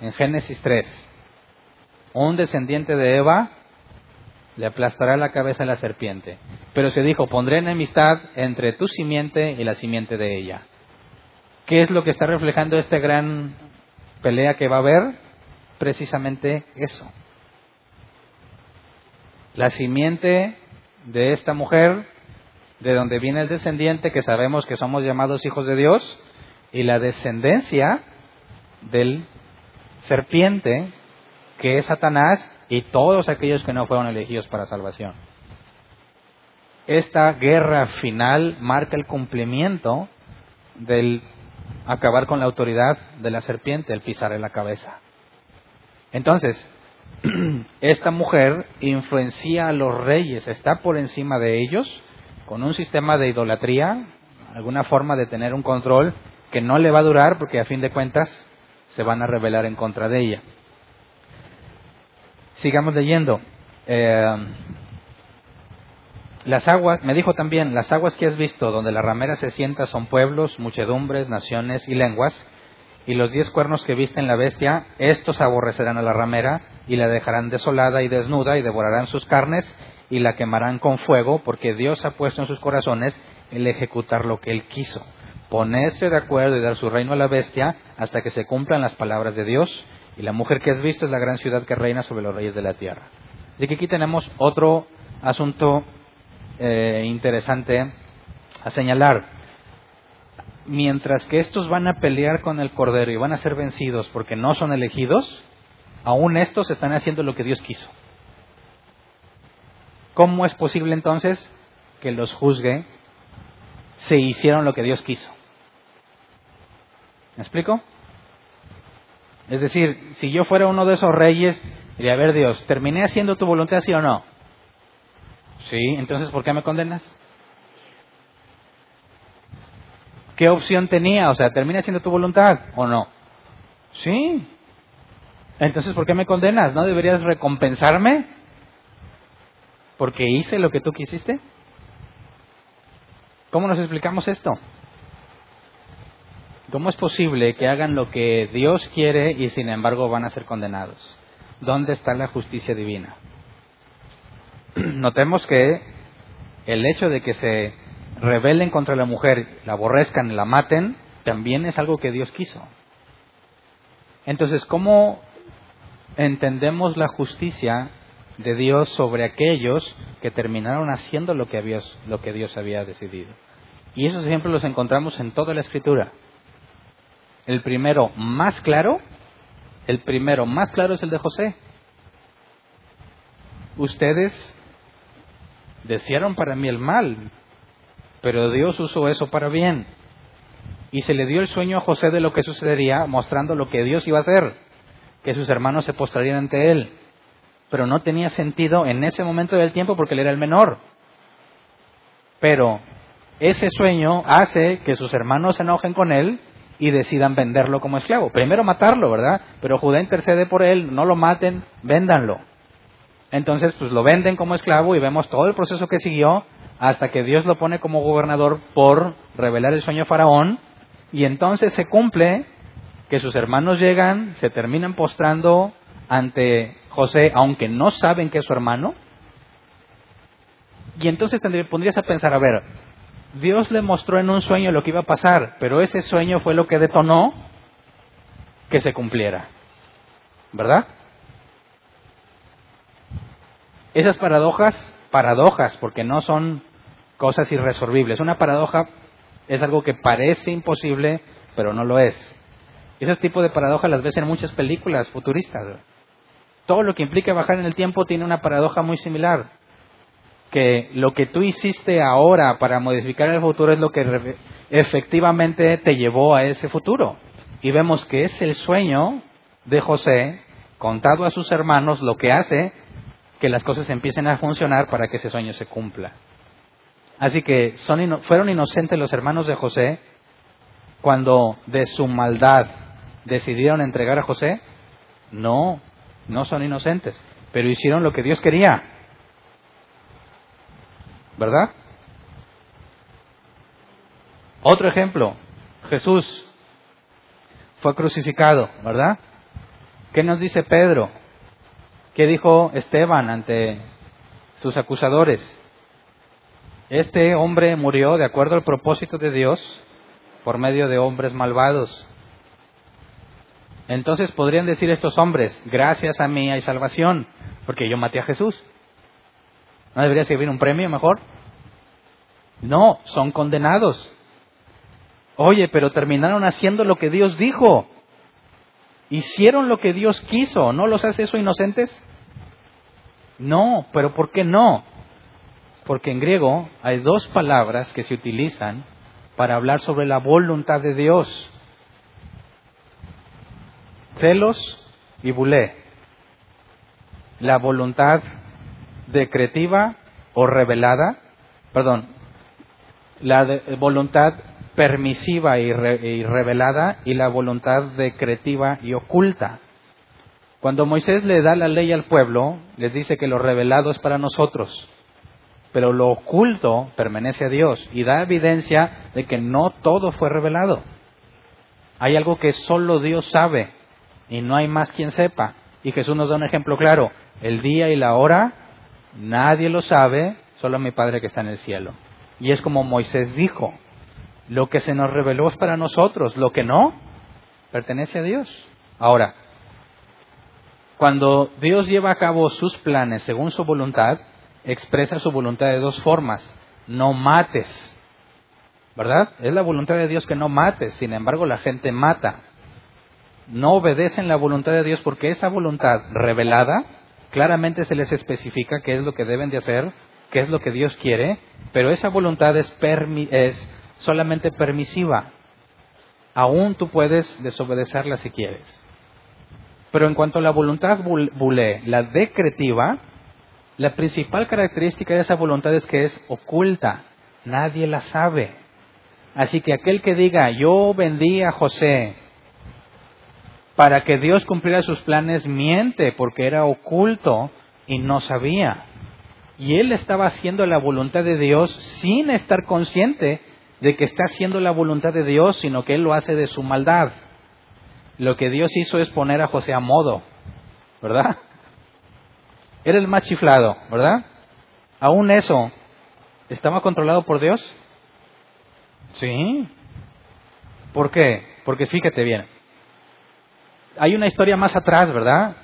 en Génesis 3, un descendiente de Eva le aplastará la cabeza a la serpiente. Pero se dijo, pondré enemistad entre tu simiente y la simiente de ella. ¿Qué es lo que está reflejando esta gran pelea que va a haber? Precisamente eso. La simiente de esta mujer, de donde viene el descendiente, que sabemos que somos llamados hijos de Dios, y la descendencia del serpiente, que es Satanás, y todos aquellos que no fueron elegidos para salvación. Esta guerra final marca el cumplimiento del acabar con la autoridad de la serpiente, el pisar en la cabeza. Entonces, esta mujer influencia a los reyes, está por encima de ellos con un sistema de idolatría, alguna forma de tener un control que no le va a durar porque a fin de cuentas se van a rebelar en contra de ella. Sigamos leyendo. Eh, las aguas, me dijo también, las aguas que has visto donde la ramera se sienta son pueblos, muchedumbres, naciones y lenguas, y los diez cuernos que viste en la bestia, estos aborrecerán a la ramera y la dejarán desolada y desnuda y devorarán sus carnes y la quemarán con fuego, porque Dios ha puesto en sus corazones el ejecutar lo que Él quiso, ponerse de acuerdo y dar su reino a la bestia hasta que se cumplan las palabras de Dios y la mujer que has visto es la gran ciudad que reina sobre los reyes de la tierra. Así que aquí tenemos otro asunto eh, interesante a señalar. Mientras que estos van a pelear con el Cordero y van a ser vencidos porque no son elegidos, aún estos están haciendo lo que Dios quiso. ¿Cómo es posible entonces que los juzgue si hicieron lo que Dios quiso? ¿Me explico? Es decir, si yo fuera uno de esos reyes, diría, a ver Dios, ¿terminé haciendo tu voluntad, sí o no? Sí, entonces ¿por qué me condenas? ¿Qué opción tenía? O sea, ¿terminé haciendo tu voluntad o no? Sí. Entonces ¿por qué me condenas? ¿No deberías recompensarme? Porque hice lo que tú quisiste. ¿Cómo nos explicamos esto? ¿Cómo es posible que hagan lo que Dios quiere y sin embargo van a ser condenados? ¿Dónde está la justicia divina? Notemos que el hecho de que se rebelen contra la mujer, la aborrezcan la maten, también es algo que Dios quiso. Entonces, ¿cómo entendemos la justicia de Dios sobre aquellos que terminaron haciendo lo que, Dios, lo que Dios había decidido? Y esos ejemplos los encontramos en toda la Escritura. El primero más claro, el primero más claro es el de José. Ustedes desearon para mí el mal, pero Dios usó eso para bien. Y se le dio el sueño a José de lo que sucedería, mostrando lo que Dios iba a hacer, que sus hermanos se postrarían ante él. Pero no tenía sentido en ese momento del tiempo porque él era el menor. Pero ese sueño hace que sus hermanos se enojen con él y decidan venderlo como esclavo. Primero matarlo, ¿verdad? Pero Judá intercede por él, no lo maten, véndanlo. Entonces, pues lo venden como esclavo y vemos todo el proceso que siguió hasta que Dios lo pone como gobernador por revelar el sueño a Faraón y entonces se cumple que sus hermanos llegan, se terminan postrando ante José, aunque no saben que es su hermano, Y entonces te pondrías a pensar, a ver, Dios le mostró en un sueño lo que iba a pasar, pero ese sueño fue lo que detonó que se cumpliera. ¿Verdad? Esas paradojas, paradojas, porque no son cosas irresolvibles. Una paradoja es algo que parece imposible, pero no lo es. Ese tipo de paradojas las ves en muchas películas futuristas. Todo lo que implica bajar en el tiempo tiene una paradoja muy similar. Que lo que tú hiciste ahora para modificar el futuro es lo que efectivamente te llevó a ese futuro. Y vemos que es el sueño de José, contado a sus hermanos, lo que hace que las cosas empiecen a funcionar para que ese sueño se cumpla. Así que son, fueron inocentes los hermanos de José cuando de su maldad decidieron entregar a José. No, no son inocentes, pero hicieron lo que Dios quería. ¿Verdad? Otro ejemplo, Jesús fue crucificado, ¿verdad? ¿Qué nos dice Pedro? ¿Qué dijo Esteban ante sus acusadores? Este hombre murió de acuerdo al propósito de Dios por medio de hombres malvados. Entonces podrían decir estos hombres, gracias a mí hay salvación, porque yo maté a Jesús. ¿No debería servir un premio mejor? No, son condenados. Oye, pero terminaron haciendo lo que Dios dijo. Hicieron lo que Dios quiso. ¿No los hace eso inocentes? No, pero ¿por qué no? Porque en griego hay dos palabras que se utilizan para hablar sobre la voluntad de Dios. Celos y bulé. La voluntad decretiva o revelada, perdón, la voluntad permisiva y, revelada y la voluntad decretiva y oculta. Cuando Moisés le da la ley al pueblo, les dice que lo revelado es para nosotros, pero lo oculto permanece a Dios y da evidencia de que no todo fue revelado. Hay algo que solo Dios sabe y no hay más quien sepa. Y Jesús nos da un ejemplo claro. El día y la hora nadie lo sabe, solo mi Padre que está en el cielo. Y es como Moisés dijo, lo que se nos reveló es para nosotros, lo que no, pertenece a Dios. Ahora, cuando Dios lleva a cabo sus planes según su voluntad, expresa su voluntad de dos formas. No mates, ¿verdad? Es la voluntad de Dios que no mates, sin embargo la gente mata. No obedecen la voluntad de Dios porque esa voluntad revelada claramente se les especifica qué es lo que deben de hacer, qué es lo que Dios quiere, pero esa voluntad es, solamente permisiva. Aún tú puedes desobedecerla si quieres. Pero en cuanto a la voluntad bulé, la decretiva, la principal característica de esa voluntad es que es oculta. Nadie la sabe. Así que aquel que diga, yo vendí a José para que Dios cumpliera sus planes, miente porque era oculto y no sabía. Y él estaba haciendo la voluntad de Dios sin estar consciente de que está haciendo la voluntad de Dios, sino que él lo hace de su maldad. Lo que Dios hizo es poner a José a modo, ¿verdad? Era el más chiflado, ¿verdad? Aún eso, ¿estaba controlado por Dios? Sí. ¿Por qué? Porque fíjate bien. Hay una historia más atrás, ¿verdad?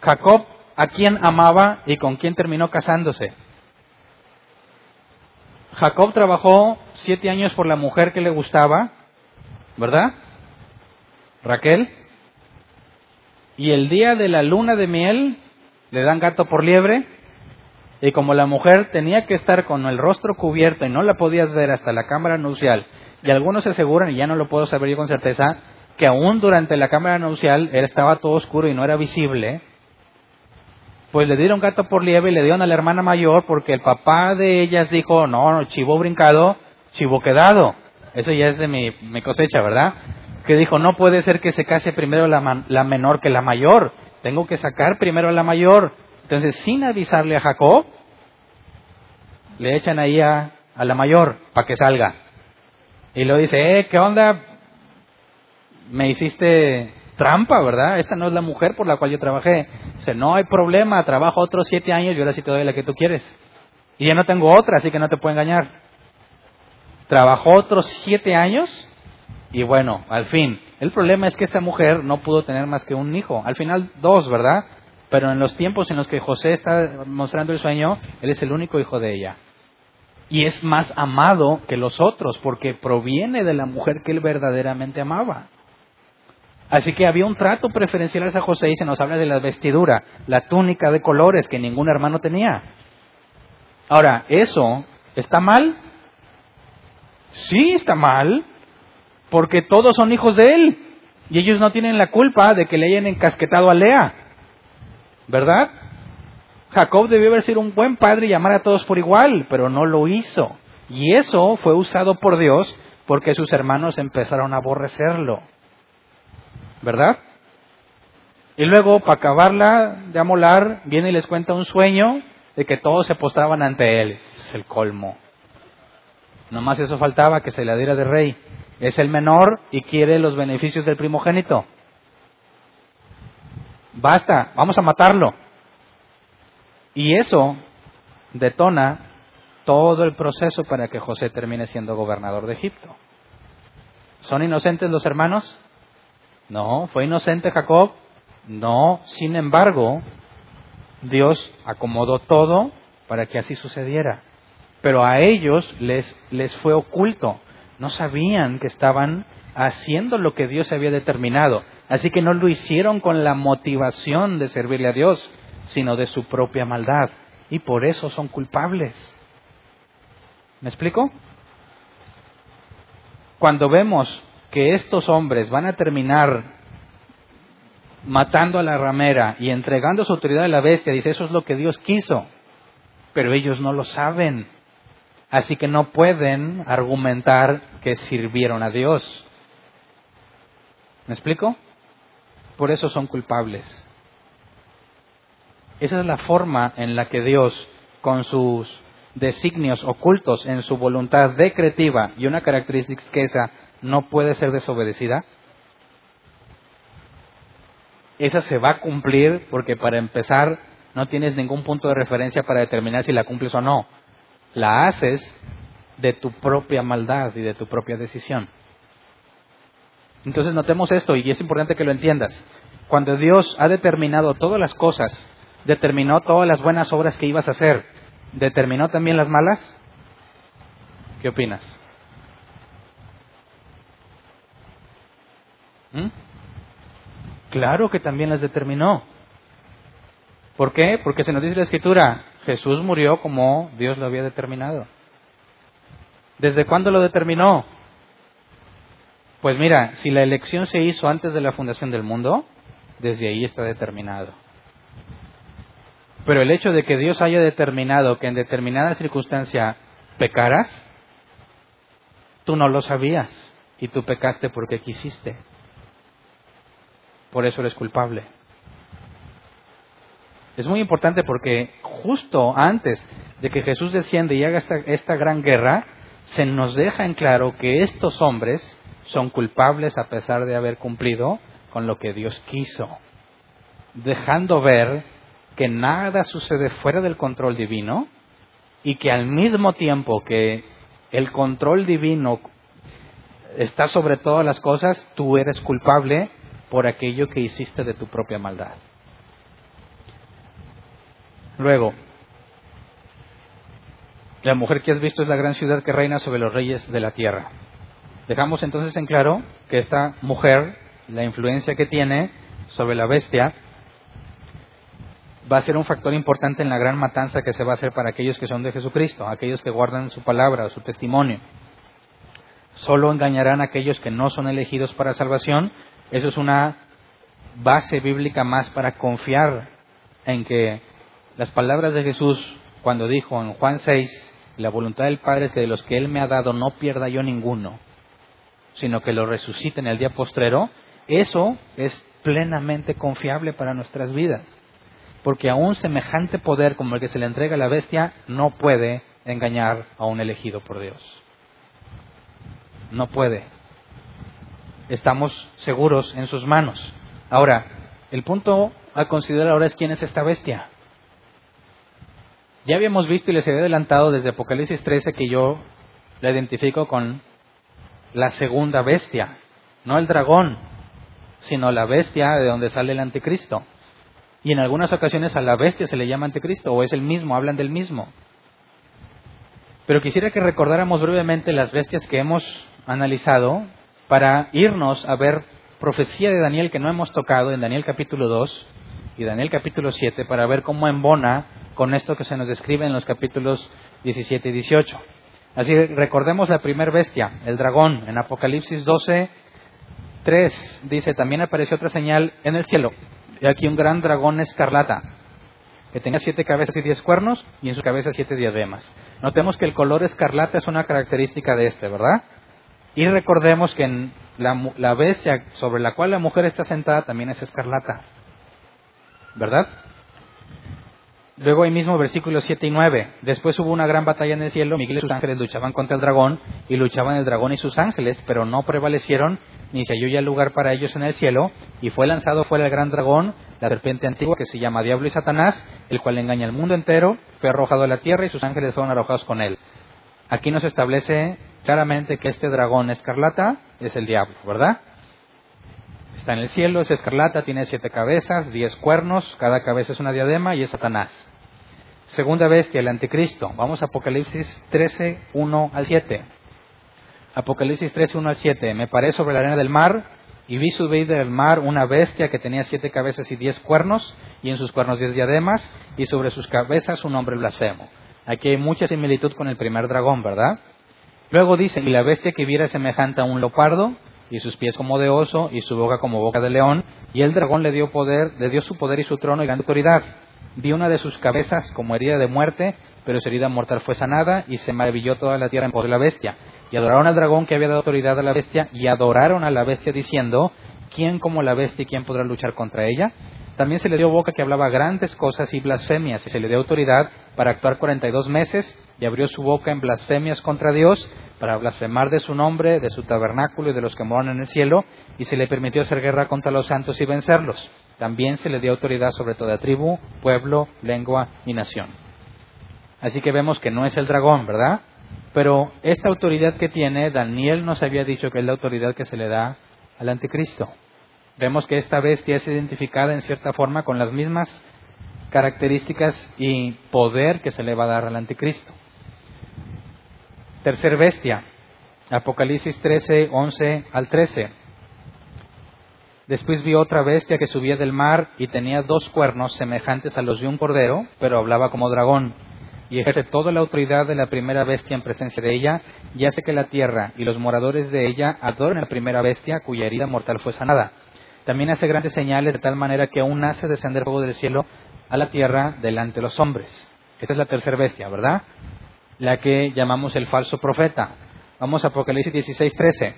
Jacob, ¿a quién amaba y con quién terminó casándose? Jacob trabajó siete años por la mujer que le gustaba, ¿verdad? Raquel. Y el día de la luna de miel le dan gato por liebre. Y como la mujer tenía que estar con el rostro cubierto y no la podías ver hasta la cámara nupcial, y algunos se aseguran, y ya no lo puedo saber yo con certeza, que aún durante la cámara nupcial él estaba todo oscuro y no era visible, pues le dieron gato por liebre y le dieron a la hermana mayor porque el papá de ellas dijo, no, chivo brincado, chivo quedado. Eso ya es de mi, cosecha, ¿verdad? Que dijo, no puede ser que se case primero la, menor que la mayor, tengo que sacar primero a la mayor. Entonces, sin avisarle a Jacob, le echan ahí a, a la mayor para que salga. Y lo dice, eh, ¿qué onda? Me hiciste trampa, ¿verdad? Esta no es la mujer por la cual yo trabajé. Dice, no hay problema, trabajo otros siete años y ahora sí te doy la que tú quieres. Y ya no tengo otra, así que no te puedo engañar. Trabajó otros siete años y bueno, al fin. El problema es que esta mujer no pudo tener más que un hijo. Al final dos, ¿verdad? Pero en los tiempos en los que José está mostrando el sueño, él es el único hijo de ella. Y es más amado que los otros porque proviene de la mujer que él verdaderamente amaba. Así que había un trato preferencial hacia José y se nos habla de la vestidura, la túnica de colores que ningún hermano tenía. Ahora, ¿eso está mal? Sí, está mal, porque todos son hijos de él y ellos no tienen la culpa de que le hayan encasquetado a Lea. ¿Verdad? Jacob debió haber sido un buen padre y amar a todos por igual, pero no lo hizo. Y eso fue usado por Dios porque sus hermanos empezaron a aborrecerlo. ¿Verdad? Y luego, para acabarla de amolar, viene y les cuenta un sueño de que todos se postraban ante él. Es el colmo. Nomás eso faltaba, que se la diera de rey. Es el menor y quiere los beneficios del primogénito. Basta, vamos a matarlo. Y eso detona todo el proceso para que José termine siendo gobernador de Egipto. ¿Son inocentes los hermanos? No, fue inocente Jacob. No, sin embargo, Dios acomodó todo para que así sucediera. Pero a ellos les, les fue oculto. No sabían que estaban haciendo lo que Dios había determinado. Así que no lo hicieron con la motivación de servirle a Dios, sino de su propia maldad. Y por eso son culpables. ¿Me explico? Cuando vemos que estos hombres van a terminar matando a la ramera y entregando su autoridad a la bestia, dice, eso es lo que Dios quiso, pero ellos no lo saben, así que no pueden argumentar que sirvieron a Dios. ¿Me explico? Por eso son culpables. Esa es la forma en la que Dios, con sus designios ocultos en su voluntad decretiva y una característica esa no puede ser desobedecida? Esa se va a cumplir porque para empezar no tienes ningún punto de referencia para determinar si la cumples o no. La haces de tu propia maldad y de tu propia decisión. Entonces notemos esto y es importante que lo entiendas. Cuando Dios ha determinado todas las cosas, determinó todas las buenas obras que ibas a hacer, ¿determinó también las malas? ¿Qué opinas? ¿Mm? Claro que también las determinó. ¿Por qué? Porque se nos dice la escritura, Jesús murió como Dios lo había determinado. ¿Desde cuándo lo determinó? Pues mira, si la elección se hizo antes de la fundación del mundo, desde ahí está determinado. Pero el hecho de que Dios haya determinado que en determinada circunstancia pecaras, tú no lo sabías y tú pecaste porque quisiste por eso eres culpable. Es muy importante porque justo antes de que Jesús desciende y haga esta, esta gran guerra, se nos deja en claro que estos hombres son culpables a pesar de haber cumplido con lo que Dios quiso, dejando ver que nada sucede fuera del control divino y que al mismo tiempo que el control divino está sobre todas las cosas, tú eres culpable por aquello que hiciste de tu propia maldad. Luego, la mujer que has visto es la gran ciudad que reina sobre los reyes de la tierra. Dejamos entonces en claro que esta mujer, la influencia que tiene sobre la bestia, va a ser un factor importante en la gran matanza que se va a hacer para aquellos que son de Jesucristo, aquellos que guardan su palabra, su testimonio. Solo engañarán a aquellos que no son elegidos para salvación eso es una base bíblica más para confiar en que las palabras de Jesús cuando dijo en Juan 6, la voluntad del Padre es que de los que Él me ha dado no pierda yo ninguno, sino que lo resucite en el día postrero, eso es plenamente confiable para nuestras vidas. Porque aún semejante poder como el que se le entrega a la bestia no puede engañar a un elegido por Dios. No puede estamos seguros en sus manos. Ahora, el punto a considerar ahora es quién es esta bestia. Ya habíamos visto y les había adelantado desde Apocalipsis 13 que yo la identifico con la segunda bestia, no el dragón, sino la bestia de donde sale el anticristo. Y en algunas ocasiones a la bestia se le llama anticristo, o es el mismo, hablan del mismo. Pero quisiera que recordáramos brevemente las bestias que hemos analizado para irnos a ver profecía de Daniel que no hemos tocado en Daniel capítulo 2 y Daniel capítulo 7 para ver cómo embona con esto que se nos describe en los capítulos 17 y 18. Así recordemos la primera bestia, el dragón, en Apocalipsis 12, 3 dice, también apareció otra señal en el cielo, y aquí un gran dragón escarlata, que tenía siete cabezas y diez cuernos, y en su cabeza siete diademas. Notemos que el color escarlata es una característica de este, ¿verdad? Y recordemos que la, la bestia sobre la cual la mujer está sentada también es escarlata, ¿verdad? Luego ahí mismo versículos 7 y 9. Después hubo una gran batalla en el cielo, Miguel y sus ángeles luchaban contra el dragón y luchaban el dragón y sus ángeles, pero no prevalecieron ni se halló ya lugar para ellos en el cielo y fue lanzado fuera el gran dragón, la serpiente antigua que se llama Diablo y Satanás, el cual engaña al mundo entero, fue arrojado a la tierra y sus ángeles fueron arrojados con él. Aquí nos establece claramente que este dragón escarlata es el diablo, ¿verdad? Está en el cielo, es escarlata, tiene siete cabezas, diez cuernos, cada cabeza es una diadema y es Satanás. Segunda bestia, el anticristo. Vamos a Apocalipsis 13, 1 al 7. Apocalipsis 13, 1 al 7. Me paré sobre la arena del mar y vi subir del mar una bestia que tenía siete cabezas y diez cuernos, y en sus cuernos diez diademas, y sobre sus cabezas un hombre blasfemo. Aquí hay mucha similitud con el primer dragón, ¿verdad? Luego dice, y la bestia que viera semejante a un leopardo, y sus pies como de oso, y su boca como boca de león, y el dragón le dio poder, le dio su poder y su trono y gran autoridad Vi una de sus cabezas como herida de muerte, pero su herida mortal fue sanada y se maravilló toda la tierra en pos de la bestia. Y adoraron al dragón que había dado autoridad a la bestia y adoraron a la bestia diciendo, ¿quién como la bestia y quién podrá luchar contra ella? También se le dio boca que hablaba grandes cosas y blasfemias y se le dio autoridad para actuar 42 meses y abrió su boca en blasfemias contra Dios para blasfemar de su nombre, de su tabernáculo y de los que moran en el cielo y se le permitió hacer guerra contra los santos y vencerlos. También se le dio autoridad sobre toda tribu, pueblo, lengua y nación. Así que vemos que no es el dragón, ¿verdad? Pero esta autoridad que tiene, Daniel nos había dicho que es la autoridad que se le da al anticristo. Vemos que esta bestia es identificada en cierta forma con las mismas características y poder que se le va a dar al anticristo. Tercer bestia, Apocalipsis 13, 11 al 13. Después vi otra bestia que subía del mar y tenía dos cuernos semejantes a los de un cordero, pero hablaba como dragón. Y ejerce toda la autoridad de la primera bestia en presencia de ella, y hace que la tierra y los moradores de ella adoren a la primera bestia cuya herida mortal fue sanada. También hace grandes señales de tal manera que aún hace descender fuego del cielo a la tierra delante de los hombres. Esta es la tercera bestia, ¿verdad? La que llamamos el falso profeta. Vamos a Apocalipsis 16, 13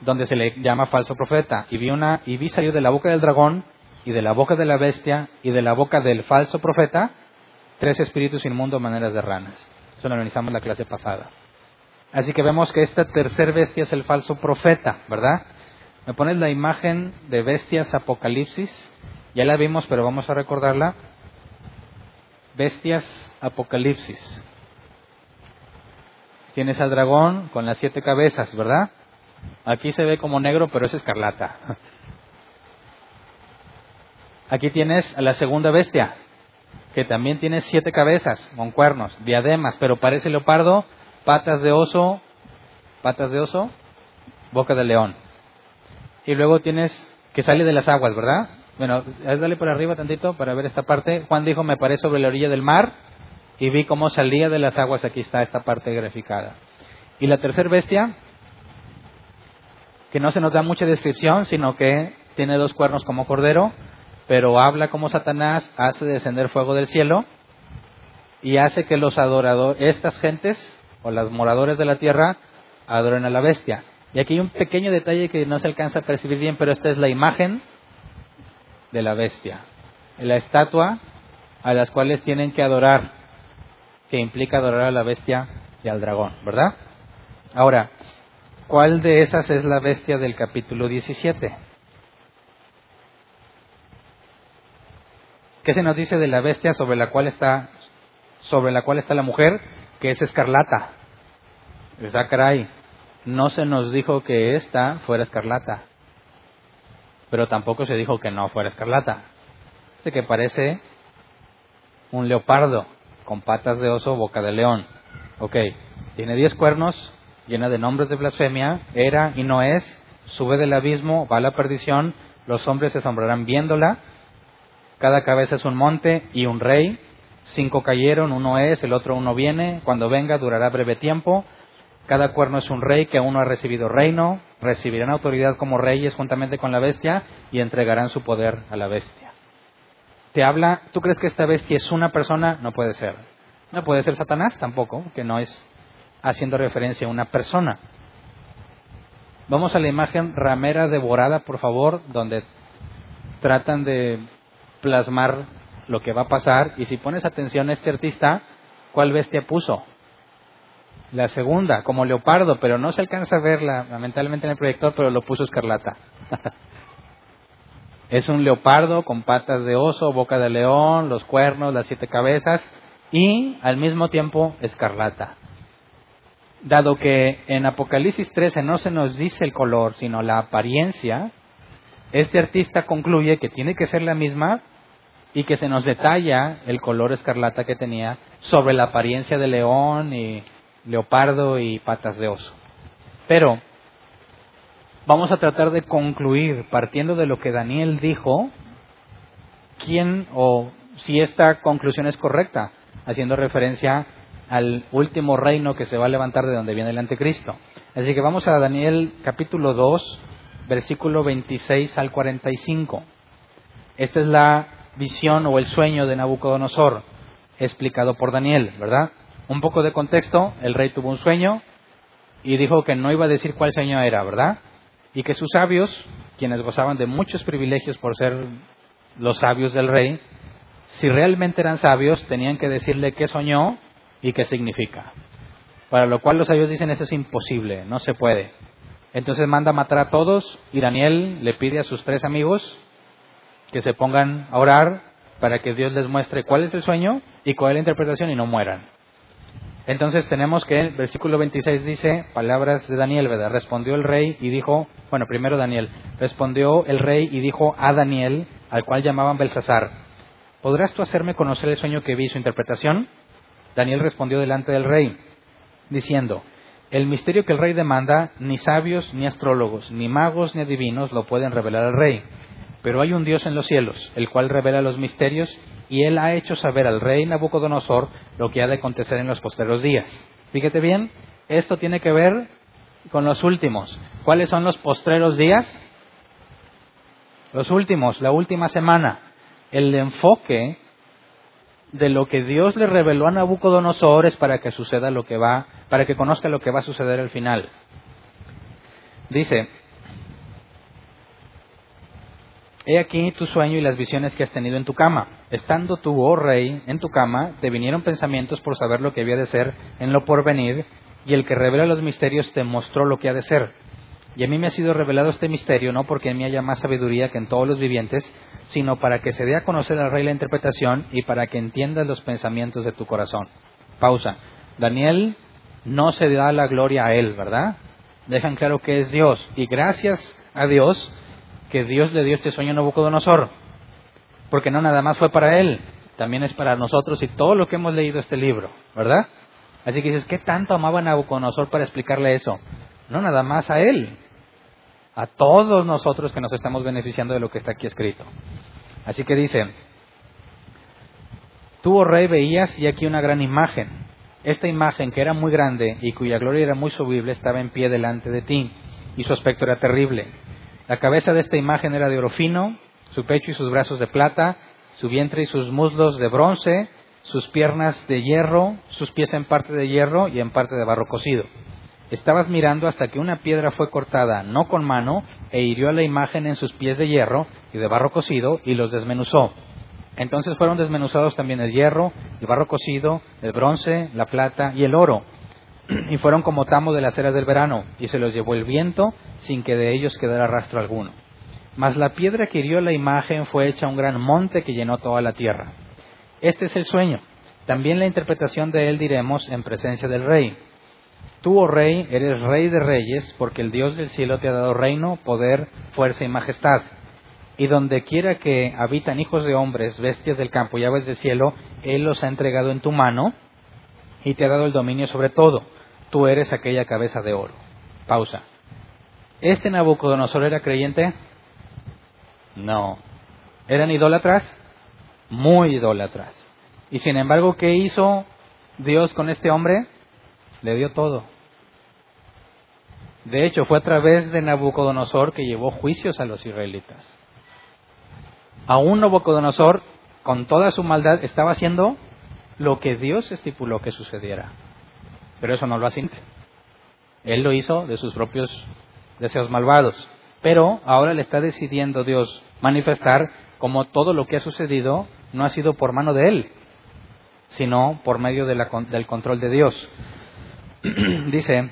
donde se le llama falso profeta. Y vi, una, y vi salir de la boca del dragón y de la boca de la bestia y de la boca del falso profeta tres espíritus inmundos maneras de ranas. Eso lo analizamos la clase pasada. Así que vemos que esta tercer bestia es el falso profeta, ¿verdad? Me pones la imagen de bestias apocalipsis. Ya la vimos, pero vamos a recordarla. Bestias apocalipsis. Tienes al dragón con las siete cabezas, ¿verdad? Aquí se ve como negro, pero es escarlata. Aquí tienes a la segunda bestia, que también tiene siete cabezas con cuernos, diademas, pero parece leopardo, patas de oso, patas de oso, boca de león. Y luego tienes que sale de las aguas, ¿verdad? Bueno, dale por arriba tantito para ver esta parte. Juan dijo, me paré sobre la orilla del mar y vi cómo salía de las aguas. Aquí está esta parte graficada. Y la tercera bestia que no se nos da mucha descripción, sino que tiene dos cuernos como cordero, pero habla como Satanás, hace descender fuego del cielo y hace que los adoradores, estas gentes o los moradores de la tierra adoren a la bestia. Y aquí hay un pequeño detalle que no se alcanza a percibir bien, pero esta es la imagen de la bestia, la estatua a las cuales tienen que adorar, que implica adorar a la bestia y al dragón, ¿verdad? Ahora, ¿Cuál de esas es la bestia del capítulo 17? ¿Qué se nos dice de la bestia sobre la cual está sobre la cual está la mujer, que es escarlata. Esa caray, no se nos dijo que esta fuera escarlata, pero tampoco se dijo que no fuera escarlata. Dice que parece un leopardo con patas de oso, boca de león. Ok, tiene diez cuernos, llena de nombres de blasfemia, era y no es, sube del abismo, va a la perdición, los hombres se asombrarán viéndola, cada cabeza es un monte y un rey, cinco cayeron, uno es, el otro uno viene, cuando venga durará breve tiempo, cada cuerno es un rey que aún no ha recibido reino, recibirán autoridad como reyes juntamente con la bestia y entregarán su poder a la bestia. Te habla, ¿tú crees que esta bestia es una persona? No puede ser. No puede ser Satanás tampoco, que no es haciendo referencia a una persona. Vamos a la imagen ramera devorada, por favor, donde tratan de plasmar lo que va a pasar. Y si pones atención a este artista, ¿cuál bestia puso? La segunda, como leopardo, pero no se alcanza a verla lamentablemente en el proyector, pero lo puso escarlata. es un leopardo con patas de oso, boca de león, los cuernos, las siete cabezas y al mismo tiempo escarlata dado que en Apocalipsis 13 no se nos dice el color, sino la apariencia, este artista concluye que tiene que ser la misma y que se nos detalla el color escarlata que tenía sobre la apariencia de león y leopardo y patas de oso. Pero vamos a tratar de concluir partiendo de lo que Daniel dijo, quién o si esta conclusión es correcta, haciendo referencia al último reino que se va a levantar de donde viene el anticristo. Así que vamos a Daniel capítulo 2, versículo 26 al 45. Esta es la visión o el sueño de Nabucodonosor, explicado por Daniel, ¿verdad? Un poco de contexto, el rey tuvo un sueño y dijo que no iba a decir cuál sueño era, ¿verdad? Y que sus sabios, quienes gozaban de muchos privilegios por ser los sabios del rey, si realmente eran sabios, tenían que decirle qué soñó y qué significa. Para lo cual los sabios dicen eso es imposible, no se puede. Entonces manda a matar a todos y Daniel le pide a sus tres amigos que se pongan a orar para que Dios les muestre cuál es el sueño y cuál es la interpretación y no mueran. Entonces tenemos que el versículo 26 dice palabras de Daniel, ¿verdad? Respondió el rey y dijo, bueno, primero Daniel, respondió el rey y dijo a Daniel, al cual llamaban Belsasar, ¿podrás tú hacerme conocer el sueño que vi y su interpretación? Daniel respondió delante del rey, diciendo, el misterio que el rey demanda, ni sabios, ni astrólogos, ni magos, ni adivinos lo pueden revelar al rey. Pero hay un Dios en los cielos, el cual revela los misterios, y él ha hecho saber al rey Nabucodonosor lo que ha de acontecer en los posteros días. Fíjate bien, esto tiene que ver con los últimos. ¿Cuáles son los postreros días? Los últimos, la última semana. El enfoque de lo que Dios le reveló a Nabucodonosor es para que suceda lo que va, para que conozca lo que va a suceder al final. Dice, He aquí tu sueño y las visiones que has tenido en tu cama. Estando tú, oh rey, en tu cama, te vinieron pensamientos por saber lo que había de ser en lo porvenir, y el que revela los misterios te mostró lo que ha de ser. Y a mí me ha sido revelado este misterio, no porque en mí haya más sabiduría que en todos los vivientes, sino para que se dé a conocer al rey la interpretación y para que entiendas los pensamientos de tu corazón. Pausa. Daniel no se da la gloria a él, ¿verdad? Dejan claro que es Dios. Y gracias a Dios que Dios le dio este sueño a Nabucodonosor. Porque no nada más fue para él, también es para nosotros y todo lo que hemos leído este libro, ¿verdad? Así que dices, ¿qué tanto amaba Nabucodonosor para explicarle eso? No nada más a él, a todos nosotros que nos estamos beneficiando de lo que está aquí escrito. Así que dice, tú, oh rey, veías y aquí una gran imagen. Esta imagen, que era muy grande y cuya gloria era muy subible, estaba en pie delante de ti, y su aspecto era terrible. La cabeza de esta imagen era de oro fino, su pecho y sus brazos de plata, su vientre y sus muslos de bronce, sus piernas de hierro, sus pies en parte de hierro y en parte de barro cocido. Estabas mirando hasta que una piedra fue cortada, no con mano, e hirió a la imagen en sus pies de hierro y de barro cocido y los desmenuzó. Entonces fueron desmenuzados también el hierro, el barro cocido, el bronce, la plata y el oro. Y fueron como tamo de las eras del verano, y se los llevó el viento sin que de ellos quedara rastro alguno. Mas la piedra que hirió la imagen fue hecha un gran monte que llenó toda la tierra. Este es el sueño. También la interpretación de él diremos en presencia del rey. Tú, oh rey, eres rey de reyes, porque el Dios del cielo te ha dado reino, poder, fuerza y majestad. Y donde quiera que habitan hijos de hombres, bestias del campo y aves del cielo, Él los ha entregado en tu mano y te ha dado el dominio sobre todo. Tú eres aquella cabeza de oro. Pausa. ¿Este Nabucodonosor era creyente? No. ¿Eran idólatras? Muy idólatras. Y sin embargo, ¿qué hizo Dios con este hombre? Le dio todo. De hecho, fue a través de Nabucodonosor que llevó juicios a los israelitas. Aún Nabucodonosor, con toda su maldad, estaba haciendo lo que Dios estipuló que sucediera. Pero eso no lo hace. Él lo hizo de sus propios deseos malvados. Pero ahora le está decidiendo Dios manifestar como todo lo que ha sucedido no ha sido por mano de Él, sino por medio de la, del control de Dios. Dice,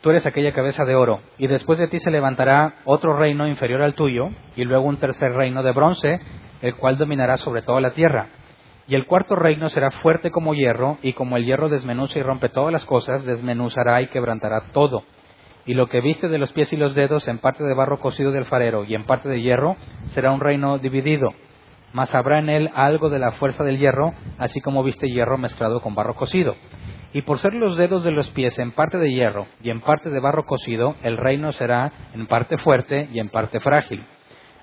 tú eres aquella cabeza de oro, y después de ti se levantará otro reino inferior al tuyo, y luego un tercer reino de bronce, el cual dominará sobre toda la tierra. Y el cuarto reino será fuerte como hierro, y como el hierro desmenuza y rompe todas las cosas, desmenuzará y quebrantará todo. Y lo que viste de los pies y los dedos, en parte de barro cocido del farero y en parte de hierro, será un reino dividido. Mas habrá en él algo de la fuerza del hierro, así como viste hierro mezclado con barro cocido. Y por ser los dedos de los pies en parte de hierro y en parte de barro cocido, el reino será en parte fuerte y en parte frágil.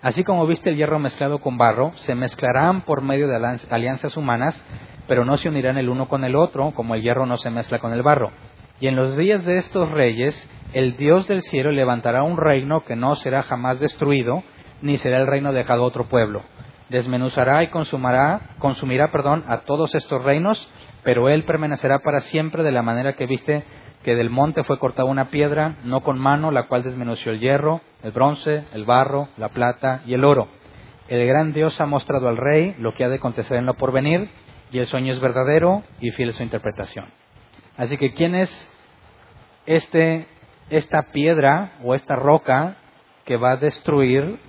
Así como viste el hierro mezclado con barro, se mezclarán por medio de alianzas humanas, pero no se unirán el uno con el otro, como el hierro no se mezcla con el barro. Y en los días de estos reyes, el Dios del cielo levantará un reino que no será jamás destruido, ni será el reino dejado a otro pueblo. Desmenuzará y consumirá, consumirá perdón, a todos estos reinos, pero él permanecerá para siempre de la manera que viste que del monte fue cortada una piedra, no con mano, la cual desmenució el hierro, el bronce, el barro, la plata y el oro. El gran Dios ha mostrado al rey lo que ha de acontecer en lo porvenir, y el sueño es verdadero y fiel su interpretación. Así que, ¿quién es este, esta piedra o esta roca que va a destruir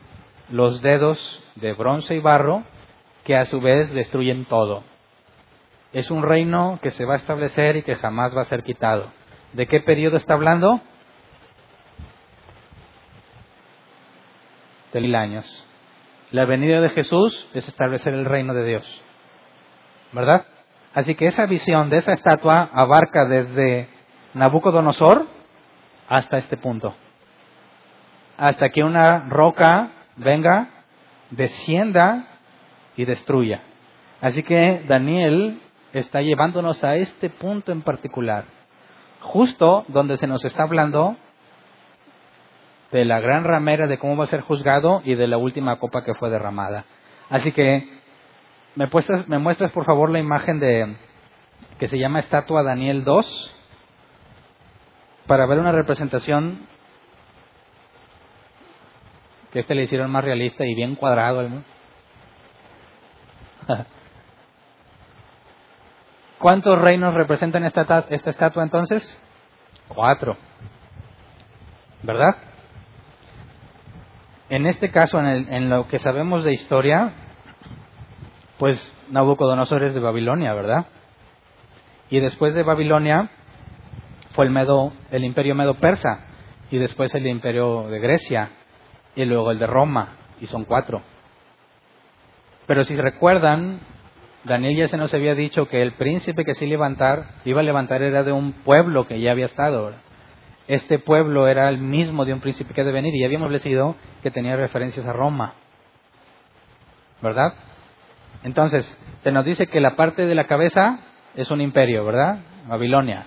los dedos de bronce y barro, que a su vez destruyen todo? Es un reino que se va a establecer y que jamás va a ser quitado. ¿De qué periodo está hablando? De mil años. La venida de Jesús es establecer el reino de Dios. ¿Verdad? Así que esa visión de esa estatua abarca desde Nabucodonosor hasta este punto. Hasta que una roca venga, descienda y destruya. Así que Daniel está llevándonos a este punto en particular justo donde se nos está hablando de la gran ramera de cómo va a ser juzgado y de la última copa que fue derramada. Así que me, me muestras por favor la imagen de que se llama estatua Daniel 2 para ver una representación que este le hicieron más realista y bien cuadrado. ¿Cuántos reinos representan esta, esta estatua entonces? Cuatro. ¿Verdad? En este caso, en, en, lo que sabemos de historia, pues Nabucodonosor es de Babilonia, ¿verdad? Y después de Babilonia fue el, Medo, el imperio medo-persa, y después el imperio de Grecia, y luego el de Roma, y son cuatro. Pero si recuerdan, Daniel ya se nos había dicho que el príncipe que sí levantar, iba a levantar era de un pueblo que ya había estado. Este pueblo era el mismo de un príncipe que ha de venir y ya habíamos leído que tenía referencias a Roma. ¿Verdad? Entonces, se nos dice que la parte de la cabeza es un imperio, ¿verdad? Babilonia.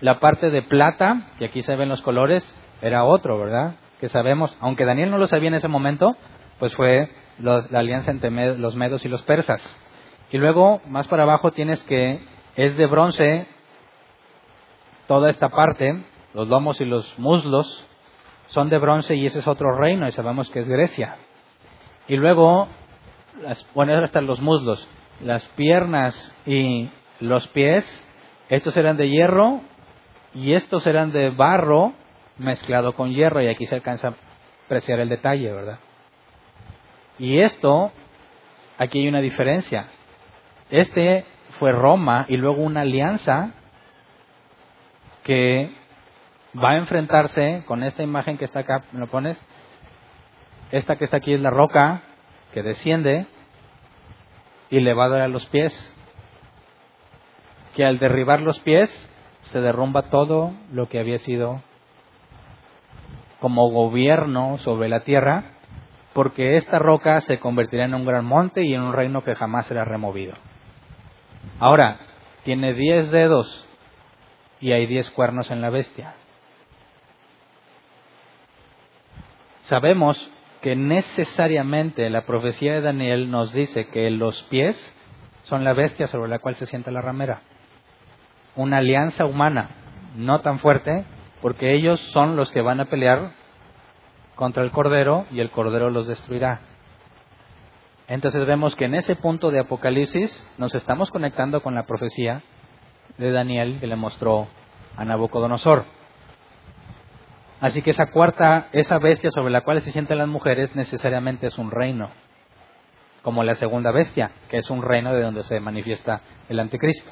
La parte de plata, y aquí se ven los colores, era otro, ¿verdad? Que sabemos, aunque Daniel no lo sabía en ese momento, pues fue la alianza entre los medos y los persas. Y luego, más para abajo, tienes que es de bronce toda esta parte, los lomos y los muslos son de bronce y ese es otro reino y sabemos que es Grecia. Y luego, las, bueno, hasta los muslos, las piernas y los pies, estos eran de hierro y estos eran de barro mezclado con hierro y aquí se alcanza a apreciar el detalle, ¿verdad? Y esto, aquí hay una diferencia. Este fue Roma y luego una alianza que va a enfrentarse con esta imagen que está acá, ¿me lo pones? Esta que está aquí es la roca que desciende y le va a dar a los pies. Que al derribar los pies se derrumba todo lo que había sido como gobierno sobre la tierra, porque esta roca se convertirá en un gran monte y en un reino que jamás será removido. Ahora, tiene diez dedos y hay diez cuernos en la bestia. Sabemos que necesariamente la profecía de Daniel nos dice que los pies son la bestia sobre la cual se sienta la ramera. Una alianza humana, no tan fuerte, porque ellos son los que van a pelear contra el Cordero y el Cordero los destruirá. Entonces vemos que en ese punto de Apocalipsis nos estamos conectando con la profecía de Daniel que le mostró a Nabucodonosor. Así que esa cuarta, esa bestia sobre la cual se sienten las mujeres necesariamente es un reino, como la segunda bestia, que es un reino de donde se manifiesta el anticristo.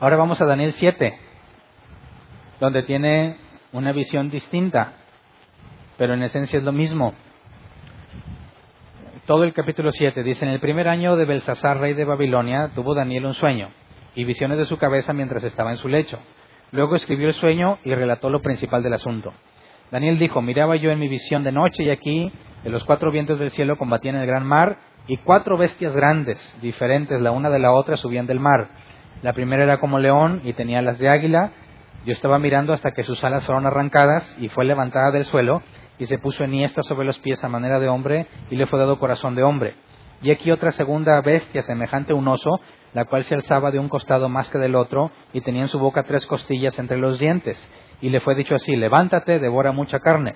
Ahora vamos a Daniel 7, donde tiene una visión distinta, pero en esencia es lo mismo. Todo el capítulo 7 dice, en el primer año de Belsasar, rey de Babilonia, tuvo Daniel un sueño y visiones de su cabeza mientras estaba en su lecho. Luego escribió el sueño y relató lo principal del asunto. Daniel dijo, miraba yo en mi visión de noche y aquí de los cuatro vientos del cielo combatían el gran mar y cuatro bestias grandes, diferentes la una de la otra, subían del mar. La primera era como león y tenía alas de águila. Yo estaba mirando hasta que sus alas fueron arrancadas y fue levantada del suelo y se puso enhiesta sobre los pies a manera de hombre y le fue dado corazón de hombre. Y aquí otra segunda bestia semejante a un oso, la cual se alzaba de un costado más que del otro y tenía en su boca tres costillas entre los dientes y le fue dicho así, levántate, devora mucha carne.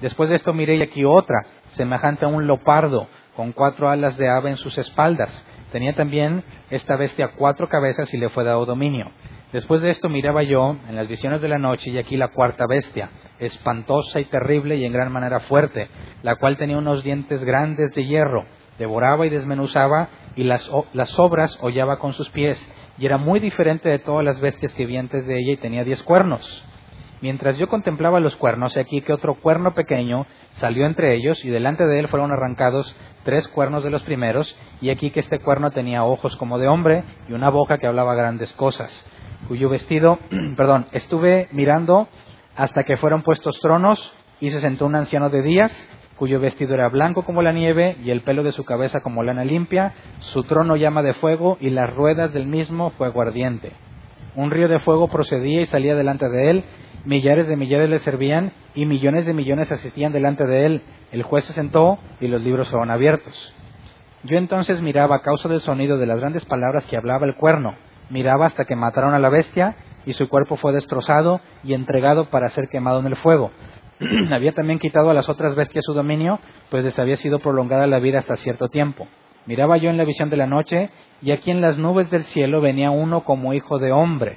Después de esto miré y aquí otra, semejante a un lopardo, con cuatro alas de ave en sus espaldas. Tenía también esta bestia cuatro cabezas y le fue dado dominio. Después de esto miraba yo en las visiones de la noche y aquí la cuarta bestia, espantosa y terrible y en gran manera fuerte, la cual tenía unos dientes grandes de hierro, devoraba y desmenuzaba y las, las obras hollaba con sus pies, y era muy diferente de todas las bestias que vi antes de ella y tenía diez cuernos. Mientras yo contemplaba los cuernos, aquí que otro cuerno pequeño salió entre ellos, y delante de él fueron arrancados tres cuernos de los primeros, y aquí que este cuerno tenía ojos como de hombre y una boca que hablaba grandes cosas, cuyo vestido, perdón, estuve mirando hasta que fueron puestos tronos, y se sentó un anciano de días, cuyo vestido era blanco como la nieve, y el pelo de su cabeza como lana limpia, su trono llama de fuego, y las ruedas del mismo fuego ardiente. Un río de fuego procedía y salía delante de él, millares de millares le servían y millones de millones asistían delante de él. El juez se sentó y los libros fueron abiertos. Yo entonces miraba a causa del sonido de las grandes palabras que hablaba el cuerno. Miraba hasta que mataron a la bestia y su cuerpo fue destrozado y entregado para ser quemado en el fuego. había también quitado a las otras bestias su dominio, pues les había sido prolongada la vida hasta cierto tiempo. Miraba yo en la visión de la noche, y aquí en las nubes del cielo venía uno como hijo de hombre,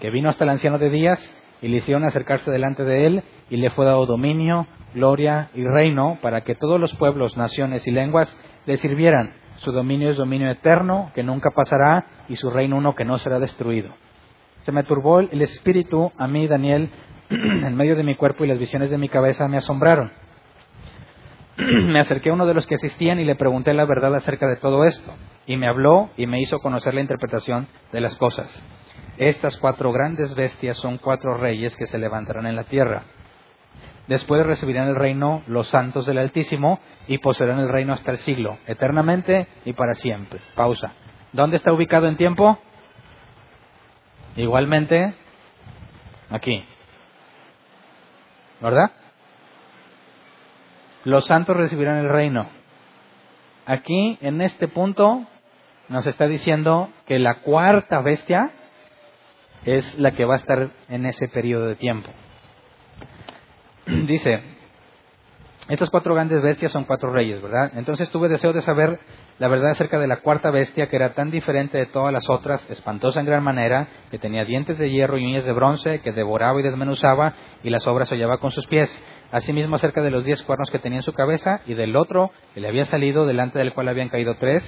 que vino hasta el anciano de días y le hicieron acercarse delante de él y le fue dado dominio, gloria y reino para que todos los pueblos, naciones y lenguas le sirvieran. Su dominio es dominio eterno que nunca pasará y su reino uno que no será destruido. Se me turbó el espíritu a mí, Daniel, en medio de mi cuerpo y las visiones de mi cabeza me asombraron. me acerqué a uno de los que asistían y le pregunté la verdad acerca de todo esto. Y me habló y me hizo conocer la interpretación de las cosas. Estas cuatro grandes bestias son cuatro reyes que se levantarán en la tierra. Después recibirán el reino los santos del Altísimo y poseerán el reino hasta el siglo, eternamente y para siempre. Pausa. ¿Dónde está ubicado en tiempo? Igualmente, aquí. ¿Verdad? Los santos recibirán el reino. Aquí, en este punto, nos está diciendo que la cuarta bestia es la que va a estar en ese periodo de tiempo. Dice, estas cuatro grandes bestias son cuatro reyes, ¿verdad? Entonces tuve deseo de saber la verdad acerca de la cuarta bestia, que era tan diferente de todas las otras, espantosa en gran manera, que tenía dientes de hierro y uñas de bronce, que devoraba y desmenuzaba, y las obras hallaba con sus pies. Asimismo acerca de los diez cuernos que tenía en su cabeza y del otro que le había salido, delante del cual habían caído tres,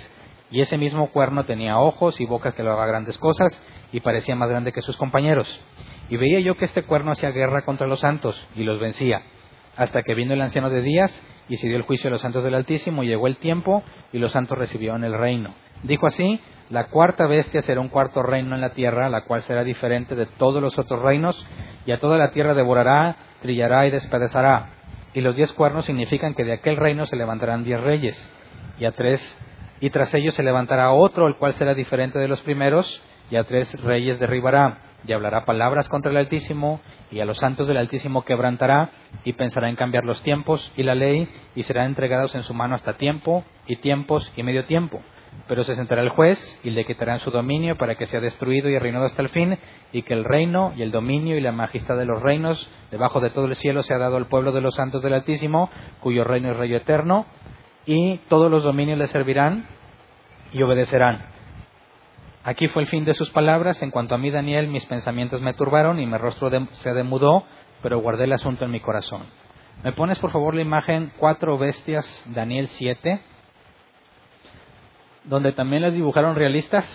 y ese mismo cuerno tenía ojos y boca que hablaba grandes cosas y parecía más grande que sus compañeros. Y veía yo que este cuerno hacía guerra contra los santos y los vencía, hasta que vino el anciano de días y se dio el juicio a los santos del Altísimo, y llegó el tiempo y los santos recibieron el reino. Dijo así, la cuarta bestia será un cuarto reino en la tierra, la cual será diferente de todos los otros reinos, y a toda la tierra devorará, trillará y despedazará. Y los diez cuernos significan que de aquel reino se levantarán diez reyes, y a tres, y tras ellos se levantará otro, el cual será diferente de los primeros, y a tres reyes derribará, y hablará palabras contra el Altísimo, y a los santos del Altísimo quebrantará, y pensará en cambiar los tiempos y la ley, y serán entregados en su mano hasta tiempo, y tiempos y medio tiempo. Pero se sentará el juez, y le quitarán su dominio para que sea destruido y reinado hasta el fin, y que el reino, y el dominio, y la majestad de los reinos, debajo de todo el cielo, se ha dado al pueblo de los santos del Altísimo, cuyo reino es rey eterno, y todos los dominios le servirán y obedecerán Aquí fue el fin de sus palabras. En cuanto a mí, Daniel, mis pensamientos me turbaron y mi rostro se demudó, pero guardé el asunto en mi corazón. ¿Me pones, por favor, la imagen Cuatro Bestias, Daniel 7? Donde también las dibujaron realistas.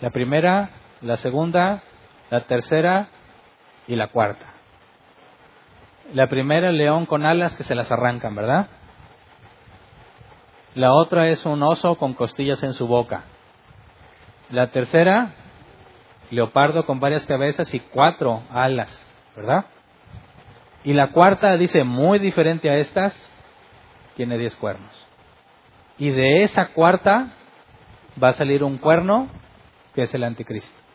La primera, la segunda, la tercera y la cuarta. La primera, león con alas que se las arrancan, ¿verdad? La otra es un oso con costillas en su boca. La tercera, leopardo con varias cabezas y cuatro alas, ¿verdad? Y la cuarta dice, muy diferente a estas, tiene diez cuernos. Y de esa cuarta va a salir un cuerno que es el anticristo.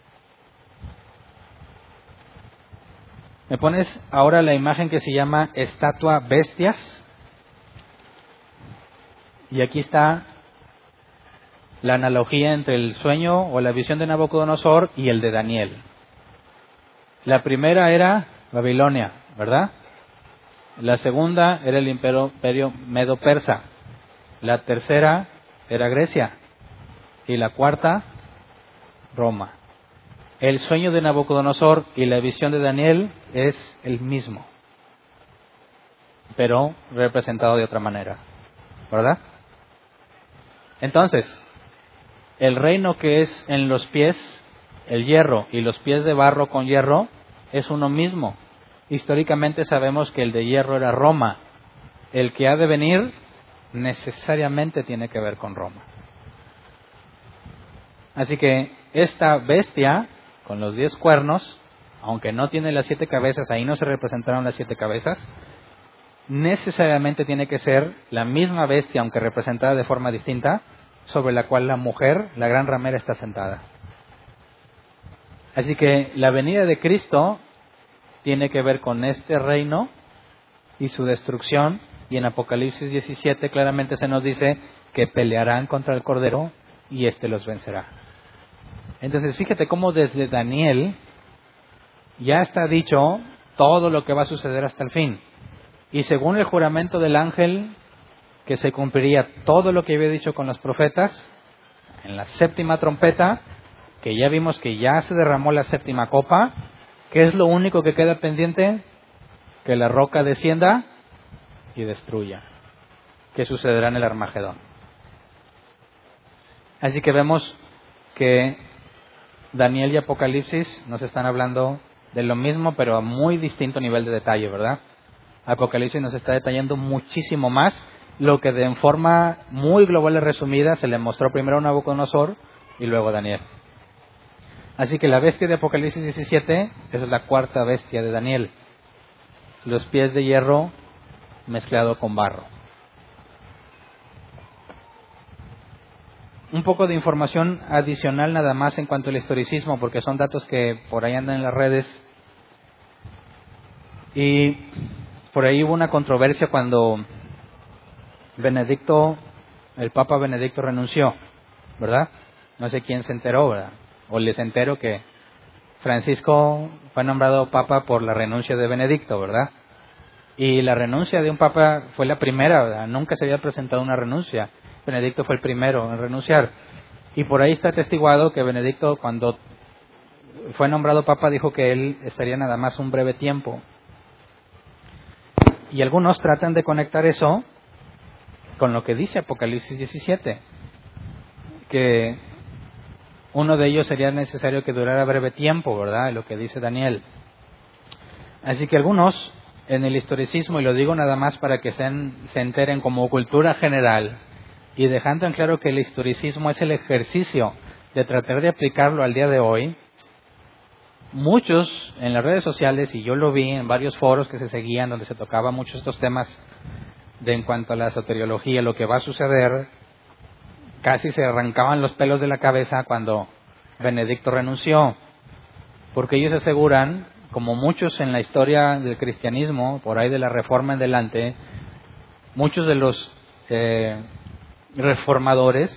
Me pones ahora la imagen que se llama estatua bestias. Y aquí está la analogía entre el sueño o la visión de Nabucodonosor y el de Daniel. La primera era Babilonia, ¿verdad? La segunda era el imperio medo-persa. La tercera era Grecia. Y la cuarta, Roma. El sueño de Nabucodonosor y la visión de Daniel es el mismo, pero representado de otra manera, ¿verdad? Entonces, el reino que es en los pies, el hierro y los pies de barro con hierro, es uno mismo. Históricamente sabemos que el de hierro era Roma. El que ha de venir necesariamente tiene que ver con Roma. Así que esta bestia, con los diez cuernos, aunque no tiene las siete cabezas, ahí no se representaron las siete cabezas, necesariamente tiene que ser la misma bestia, aunque representada de forma distinta, sobre la cual la mujer, la gran ramera, está sentada. Así que la venida de Cristo tiene que ver con este reino y su destrucción, y en Apocalipsis 17 claramente se nos dice que pelearán contra el Cordero y éste los vencerá. Entonces fíjate cómo desde Daniel ya está dicho todo lo que va a suceder hasta el fin. Y según el juramento del ángel, que se cumpliría todo lo que había dicho con los profetas, en la séptima trompeta, que ya vimos que ya se derramó la séptima copa, ¿qué es lo único que queda pendiente? Que la roca descienda y destruya. ¿Qué sucederá en el Armagedón? Así que vemos que Daniel y Apocalipsis nos están hablando de lo mismo, pero a muy distinto nivel de detalle, ¿verdad? Apocalipsis nos está detallando muchísimo más lo que de forma muy global y resumida se le mostró primero a Nabucodonosor y luego a Daniel. Así que la bestia de Apocalipsis 17 es la cuarta bestia de Daniel. Los pies de hierro mezclado con barro. Un poco de información adicional nada más en cuanto al historicismo, porque son datos que por ahí andan en las redes. Y por ahí hubo una controversia cuando Benedicto, el Papa Benedicto renunció, ¿verdad? No sé quién se enteró, ¿verdad? O les entero que Francisco fue nombrado Papa por la renuncia de Benedicto, ¿verdad? Y la renuncia de un Papa fue la primera, ¿verdad? Nunca se había presentado una renuncia. Benedicto fue el primero en renunciar. Y por ahí está atestiguado que Benedicto, cuando fue nombrado papa dijo que él estaría nada más un breve tiempo. Y algunos tratan de conectar eso con lo que dice Apocalipsis 17, que uno de ellos sería necesario que durara breve tiempo, ¿verdad? Lo que dice Daniel. Así que algunos en el historicismo, y lo digo nada más para que se, se enteren como cultura general, y dejando en claro que el historicismo es el ejercicio de tratar de aplicarlo al día de hoy, muchos en las redes sociales, y yo lo vi en varios foros que se seguían donde se tocaban muchos estos temas de en cuanto a la soteriología, lo que va a suceder, casi se arrancaban los pelos de la cabeza cuando Benedicto renunció, porque ellos aseguran, como muchos en la historia del cristianismo, por ahí de la Reforma en delante, muchos de los eh, reformadores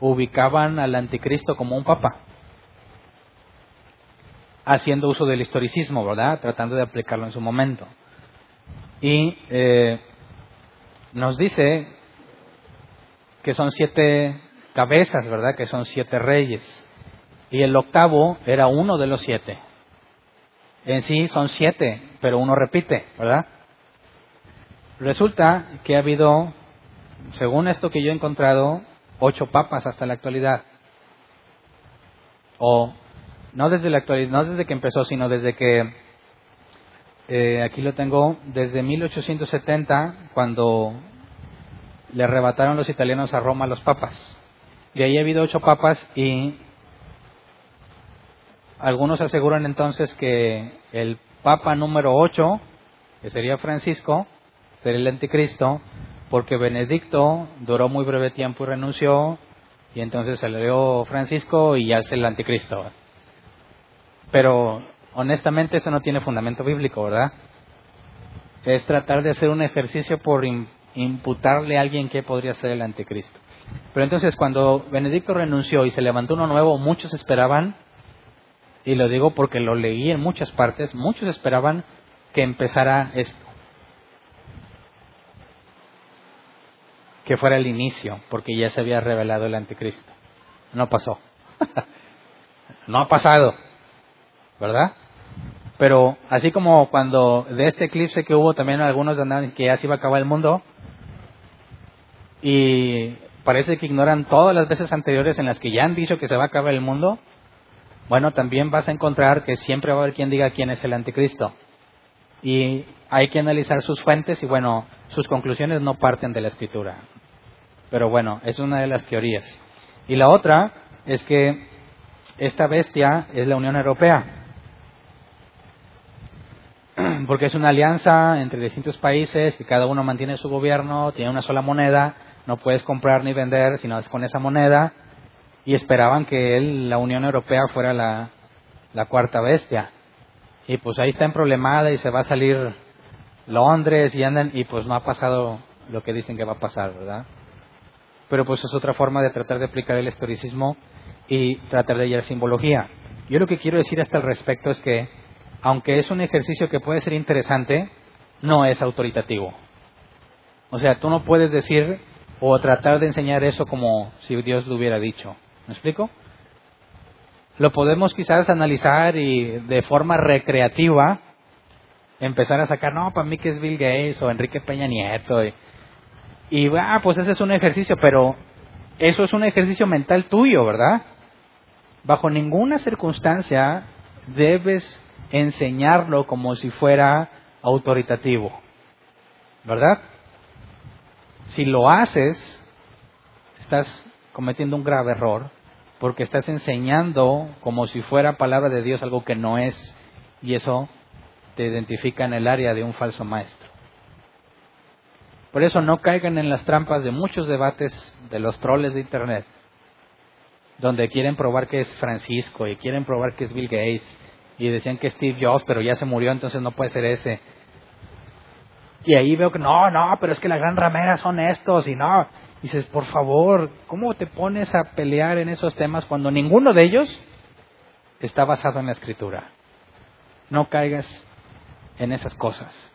ubicaban al anticristo como un papa, haciendo uso del historicismo, ¿verdad? Tratando de aplicarlo en su momento. Y eh, nos dice que son siete cabezas, ¿verdad? Que son siete reyes. Y el octavo era uno de los siete. En sí son siete, pero uno repite, ¿verdad? Resulta que ha habido, según esto que yo he encontrado, ocho papas hasta la actualidad. O no desde la actualidad, no desde que empezó, sino desde que eh, aquí lo tengo, desde 1870, cuando le arrebataron los italianos a Roma los papas. De ahí ha habido ocho papas y algunos aseguran entonces que el papa número ocho, que sería Francisco, sería el anticristo, porque Benedicto duró muy breve tiempo y renunció, y entonces salió Francisco y ya es el anticristo. Pero honestamente eso no tiene fundamento bíblico, ¿verdad? Es tratar de hacer un ejercicio por imputarle a alguien que podría ser el anticristo. Pero entonces cuando Benedicto renunció y se levantó uno nuevo, muchos esperaban, y lo digo porque lo leí en muchas partes, muchos esperaban que empezara Que fuera el inicio, porque ya se había revelado el anticristo. No pasó. no ha pasado. ¿Verdad? Pero así como cuando de este eclipse que hubo también algunos andaban que ya se iba a acabar el mundo, y parece que ignoran todas las veces anteriores en las que ya han dicho que se va a acabar el mundo, bueno, también vas a encontrar que siempre va a haber quien diga quién es el anticristo. Y hay que analizar sus fuentes y bueno, sus conclusiones no parten de la escritura. Pero bueno, es una de las teorías. Y la otra es que esta bestia es la Unión Europea. Porque es una alianza entre distintos países que cada uno mantiene su gobierno, tiene una sola moneda no puedes comprar ni vender sino es con esa moneda y esperaban que la Unión Europea fuera la, la cuarta bestia. Y pues ahí está en problemada y se va a salir Londres y andan y pues no ha pasado lo que dicen que va a pasar, ¿verdad? Pero pues es otra forma de tratar de aplicar el historicismo y tratar de hallar simbología. Yo lo que quiero decir hasta el respecto es que, aunque es un ejercicio que puede ser interesante, no es autoritativo. O sea, tú no puedes decir o tratar de enseñar eso como si Dios lo hubiera dicho. ¿Me explico? Lo podemos quizás analizar y de forma recreativa empezar a sacar, no, para mí que es Bill Gates o Enrique Peña Nieto. Y, y ah, pues ese es un ejercicio, pero eso es un ejercicio mental tuyo, ¿verdad? Bajo ninguna circunstancia debes enseñarlo como si fuera autoritativo, ¿verdad? Si lo haces, estás cometiendo un grave error porque estás enseñando como si fuera palabra de Dios algo que no es y eso te identifica en el área de un falso maestro. Por eso no caigan en las trampas de muchos debates de los troles de Internet, donde quieren probar que es Francisco y quieren probar que es Bill Gates y decían que Steve Jobs, pero ya se murió, entonces no puede ser ese. Y ahí veo que no, no, pero es que la gran ramera son estos y no. dices, por favor, ¿cómo te pones a pelear en esos temas cuando ninguno de ellos está basado en la escritura? No caigas en esas cosas.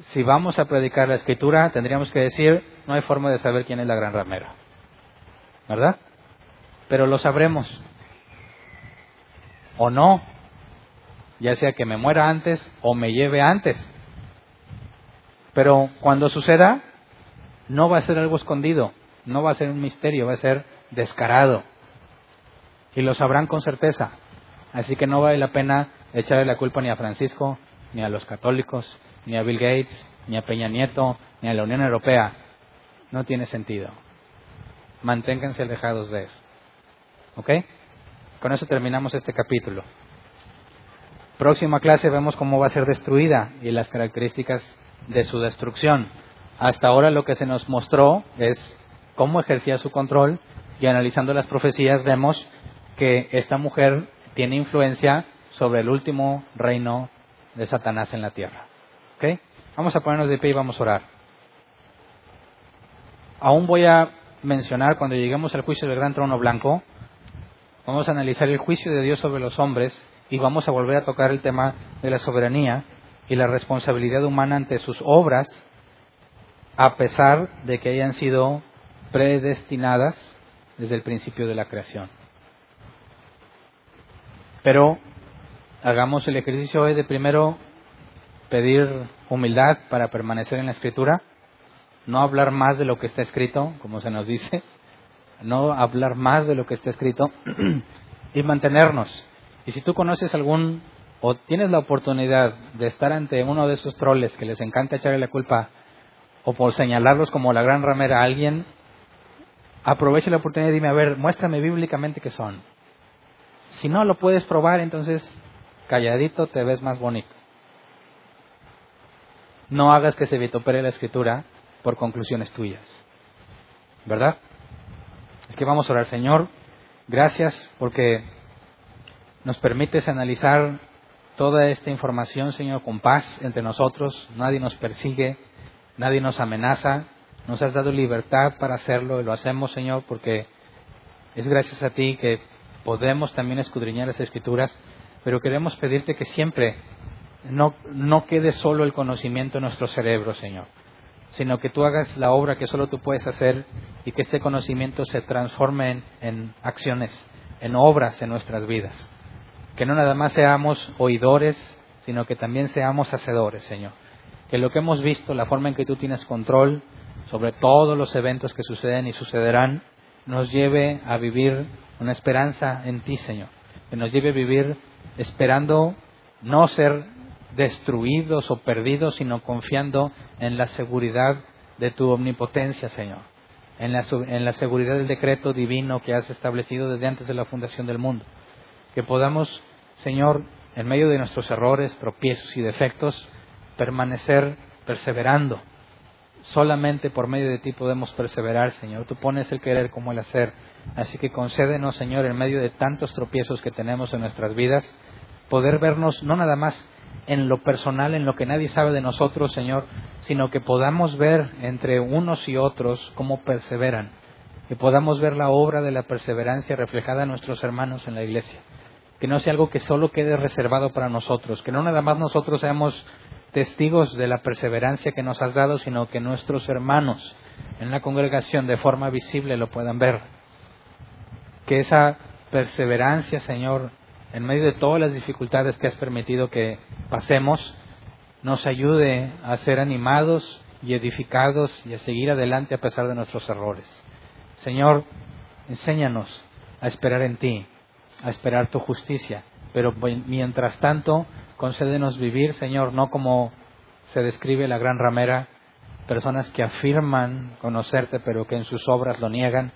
Si vamos a predicar la escritura, tendríamos que decir, no hay forma de saber quién es la gran ramera. ¿Verdad? Pero lo sabremos. o no, ya sea que me muera antes o me lleve antes. Pero cuando suceda, no va a ser algo escondido, no va a ser un misterio, va a ser descarado. Y lo sabrán con certeza. Así que no vale la pena echarle la culpa ni a Francisco, ni a los católicos, ni a Bill Gates, ni a Peña Nieto, ni a la Unión Europea. No tiene sentido. Manténganse alejados de eso. ¿Ok? Con eso terminamos este capítulo. Próxima clase vemos cómo va a ser destruida y las características de su destrucción. Hasta ahora lo que se nos mostró es cómo ejercía su control y analizando las profecías vemos que esta mujer tiene influencia sobre el último reino de Satanás en la tierra. ¿Ok? Vamos a ponernos de pie y vamos a orar. Aún voy a mencionar cuando lleguemos al juicio del gran trono blanco, vamos a analizar el juicio de Dios sobre los hombres y vamos a volver a tocar el tema de la soberanía y la responsabilidad humana ante sus obras, a pesar de que hayan sido predestinadas desde el principio de la creación. Pero hagamos el ejercicio hoy de primero pedir humildad para permanecer en la escritura, no hablar más de lo que está escrito, como se nos dice, no hablar más de lo que está escrito y mantenernos. Y si tú conoces algún o tienes la oportunidad de estar ante uno de esos troles que les encanta echarle la culpa o por señalarlos como la gran ramera a alguien, aprovecha la oportunidad y dime, a ver, muéstrame bíblicamente qué son. Si no lo puedes probar, entonces calladito te ves más bonito. No hagas que se vitupere la escritura por conclusiones tuyas. ¿Verdad? Es que vamos a orar, Señor. Gracias porque nos permites analizar toda esta información, Señor, con paz entre nosotros. Nadie nos persigue, nadie nos amenaza. Nos has dado libertad para hacerlo y lo hacemos, Señor, porque es gracias a ti que podemos también escudriñar las escrituras, pero queremos pedirte que siempre no, no quede solo el conocimiento en nuestro cerebro, Señor, sino que tú hagas la obra que solo tú puedes hacer y que este conocimiento se transforme en, en acciones, en obras en nuestras vidas. Que no nada más seamos oidores, sino que también seamos hacedores, Señor. Que lo que hemos visto, la forma en que tú tienes control sobre todos los eventos que suceden y sucederán, nos lleve a vivir una esperanza en ti, Señor. Que nos lleve a vivir esperando no ser destruidos o perdidos, sino confiando en la seguridad de tu omnipotencia, Señor, en la, en la seguridad del decreto divino que has establecido desde antes de la fundación del mundo. Que podamos, Señor, en medio de nuestros errores, tropiezos y defectos, permanecer perseverando. Solamente por medio de ti podemos perseverar, Señor. Tú pones el querer como el hacer. Así que concédenos, Señor, en medio de tantos tropiezos que tenemos en nuestras vidas, poder vernos no nada más en lo personal, en lo que nadie sabe de nosotros, Señor, sino que podamos ver entre unos y otros cómo perseveran, que podamos ver la obra de la perseverancia reflejada en nuestros hermanos en la iglesia, que no sea algo que solo quede reservado para nosotros, que no nada más nosotros seamos testigos de la perseverancia que nos has dado, sino que nuestros hermanos en la congregación de forma visible lo puedan ver. Que esa perseverancia, Señor, en medio de todas las dificultades que has permitido que pasemos, nos ayude a ser animados y edificados y a seguir adelante a pesar de nuestros errores. Señor, enséñanos a esperar en ti, a esperar tu justicia, pero mientras tanto, concédenos vivir, Señor, no como se describe la gran ramera, personas que afirman conocerte pero que en sus obras lo niegan,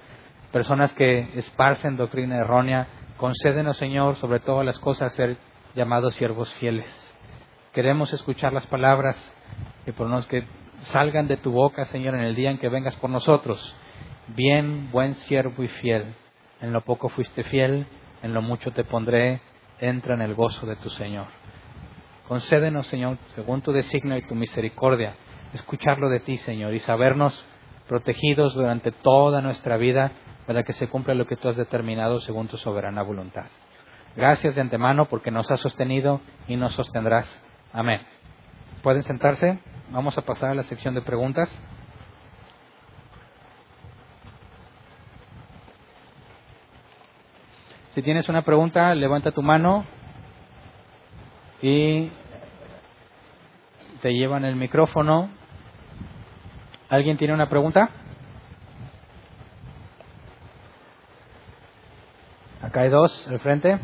personas que esparcen doctrina errónea, Concédenos, Señor, sobre todas las cosas, ser llamados siervos fieles. Queremos escuchar las palabras que, por nos, que salgan de tu boca, Señor, en el día en que vengas por nosotros. Bien, buen siervo y fiel. En lo poco fuiste fiel, en lo mucho te pondré. Entra en el gozo de tu Señor. Concédenos, Señor, según tu designio y tu misericordia, escucharlo de ti, Señor, y sabernos protegidos durante toda nuestra vida para que se cumpla lo que tú has determinado según tu soberana voluntad. Gracias de antemano porque nos has sostenido y nos sostendrás. Amén. ¿Pueden sentarse? Vamos a pasar a la sección de preguntas. Si tienes una pregunta, levanta tu mano y te llevan el micrófono. ¿Alguien tiene una pregunta? Acá hay dos, al frente.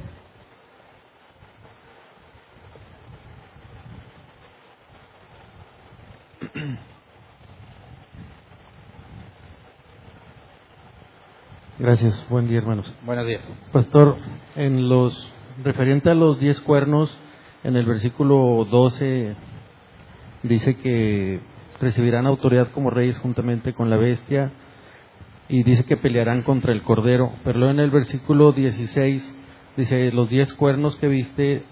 Gracias, buen día hermanos. Buenos días. Pastor, en los referente a los diez cuernos, en el versículo 12 dice que recibirán autoridad como reyes juntamente con la bestia y dice que pelearán contra el cordero. Pero luego en el versículo 16 dice, los diez cuernos que viste,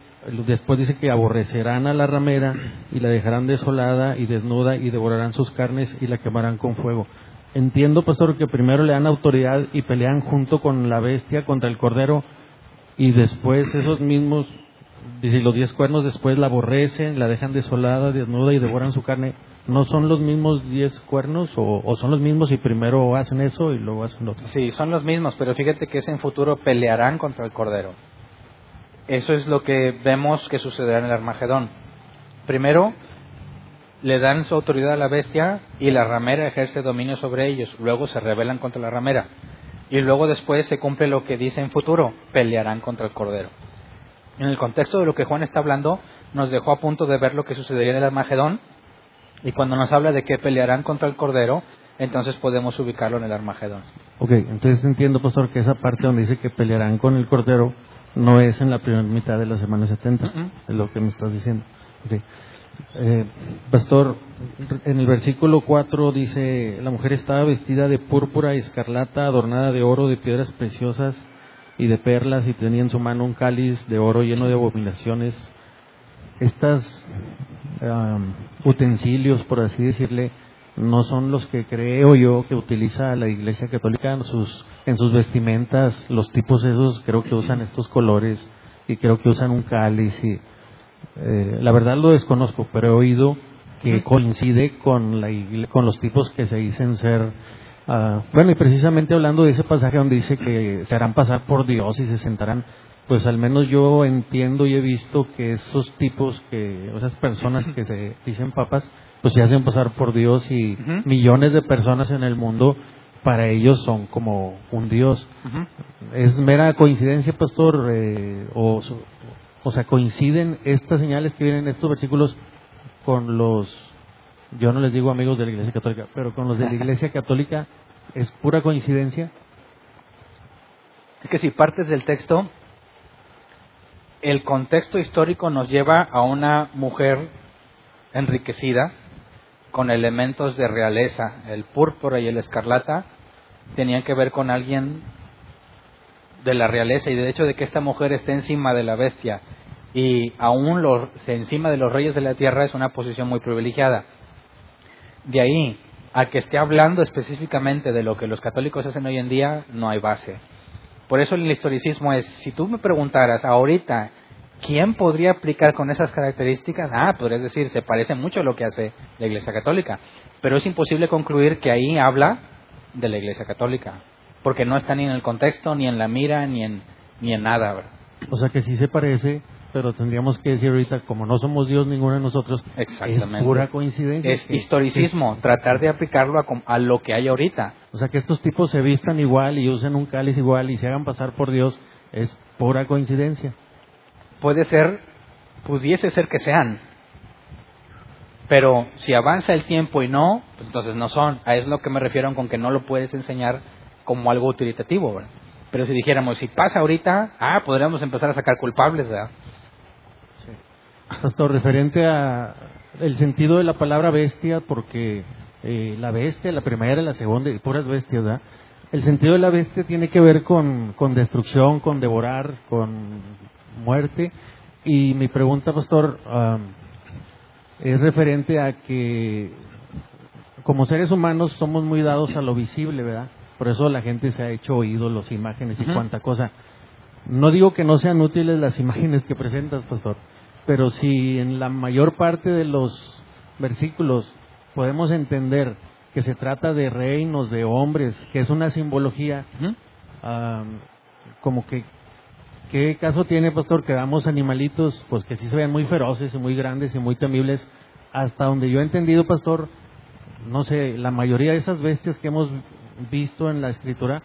después dice que aborrecerán a la ramera y la dejarán desolada y desnuda y devorarán sus carnes y la quemarán con fuego. Entiendo, pastor, que primero le dan autoridad y pelean junto con la bestia contra el cordero y después esos mismos, dice, los diez cuernos después la aborrecen, la dejan desolada, desnuda y devoran su carne. ¿No son los mismos diez cuernos o, son los mismos y primero hacen eso y luego hacen otro? Sí, son los mismos, pero fíjate que es en futuro pelearán contra el cordero. Eso es lo que vemos que sucederá en el Armagedón. Primero, le dan su autoridad a la bestia y la ramera ejerce dominio sobre ellos. Luego se rebelan contra la ramera. Y luego después se cumple lo que dice en futuro, pelearán contra el Cordero. En el contexto de lo que Juan está hablando, nos dejó a punto de ver lo que sucedería en el Armagedón. Y cuando nos habla de que pelearán contra el Cordero, entonces podemos ubicarlo en el Armagedón. Ok, entonces entiendo, pastor, que esa parte donde dice que pelearán con el Cordero no es en la primera mitad de la semana 70, es lo que me estás diciendo. Okay. Eh, pastor, en el versículo 4 dice, la mujer estaba vestida de púrpura y escarlata, adornada de oro, de piedras preciosas y de perlas, y tenía en su mano un cáliz de oro lleno de abominaciones. Estas utensilios, por así decirle, no son los que creo yo que utiliza la Iglesia Católica en sus, en sus vestimentas, los tipos esos creo que usan estos colores y creo que usan un cáliz y eh, la verdad lo desconozco, pero he oído que coincide con, la, con los tipos que se dicen ser. Ah, bueno, y precisamente hablando de ese pasaje donde dice que se harán pasar por Dios y se sentarán, pues al menos yo entiendo y he visto que esos tipos, que esas personas que se dicen papas, pues se hacen pasar por Dios y millones de personas en el mundo para ellos son como un Dios. ¿Es mera coincidencia, pastor? Eh, o, o sea, coinciden estas señales que vienen en estos versículos con los, yo no les digo amigos de la Iglesia Católica, pero con los de la Iglesia Católica, ¿es pura coincidencia? Es que si partes del texto, el contexto histórico nos lleva a una mujer enriquecida con elementos de realeza. El púrpura y el escarlata tenían que ver con alguien de la realeza y de hecho de que esta mujer esté encima de la bestia y aún los, encima de los reyes de la tierra es una posición muy privilegiada. De ahí a que esté hablando específicamente de lo que los católicos hacen hoy en día, no hay base. Por eso el historicismo es, si tú me preguntaras ahorita, ¿quién podría aplicar con esas características? Ah, podrías decir, se parece mucho a lo que hace la Iglesia Católica. Pero es imposible concluir que ahí habla de la Iglesia Católica porque no está ni en el contexto, ni en la mira, ni en, ni en nada. O sea que sí se parece, pero tendríamos que decir ahorita, como no somos Dios ninguno de nosotros, es pura coincidencia. Es historicismo, tratar de aplicarlo a, lo que hay ahorita. O sea que estos tipos se vistan igual y usen un cáliz igual y se hagan pasar por Dios, es pura coincidencia. Puede ser, pudiese ser que sean, pero si avanza el tiempo y no, pues entonces no son. A eso es lo que me refiero con que no lo puedes enseñar como algo utilitativo, ¿verdad? Pero si dijéramos, si pasa ahorita, ah, podríamos empezar a sacar culpables, ¿verdad? Pastor, referente a el sentido de la palabra bestia, porque eh, la bestia, la primera, la segunda, y puras bestias, ¿verdad? El sentido de la bestia tiene que ver con, con destrucción, con devorar, con muerte. Y mi pregunta, pastor, es referente a que como seres humanos somos muy dados a lo visible, ¿verdad? Por eso la gente se ha hecho ídolos, imágenes y cuánta cosa. No digo que no sean útiles las imágenes que presentas, pastor, pero si en la mayor parte de los versículos podemos entender que se trata de reinos, de hombres, que es una simbología, como que ¿qué caso tiene, pastor, que damos animalitos, pues que sí se vean muy feroces y muy grandes y muy temibles? Hasta donde yo he entendido, pastor, no sé, la mayoría de esas bestias que hemos visto en la escritura,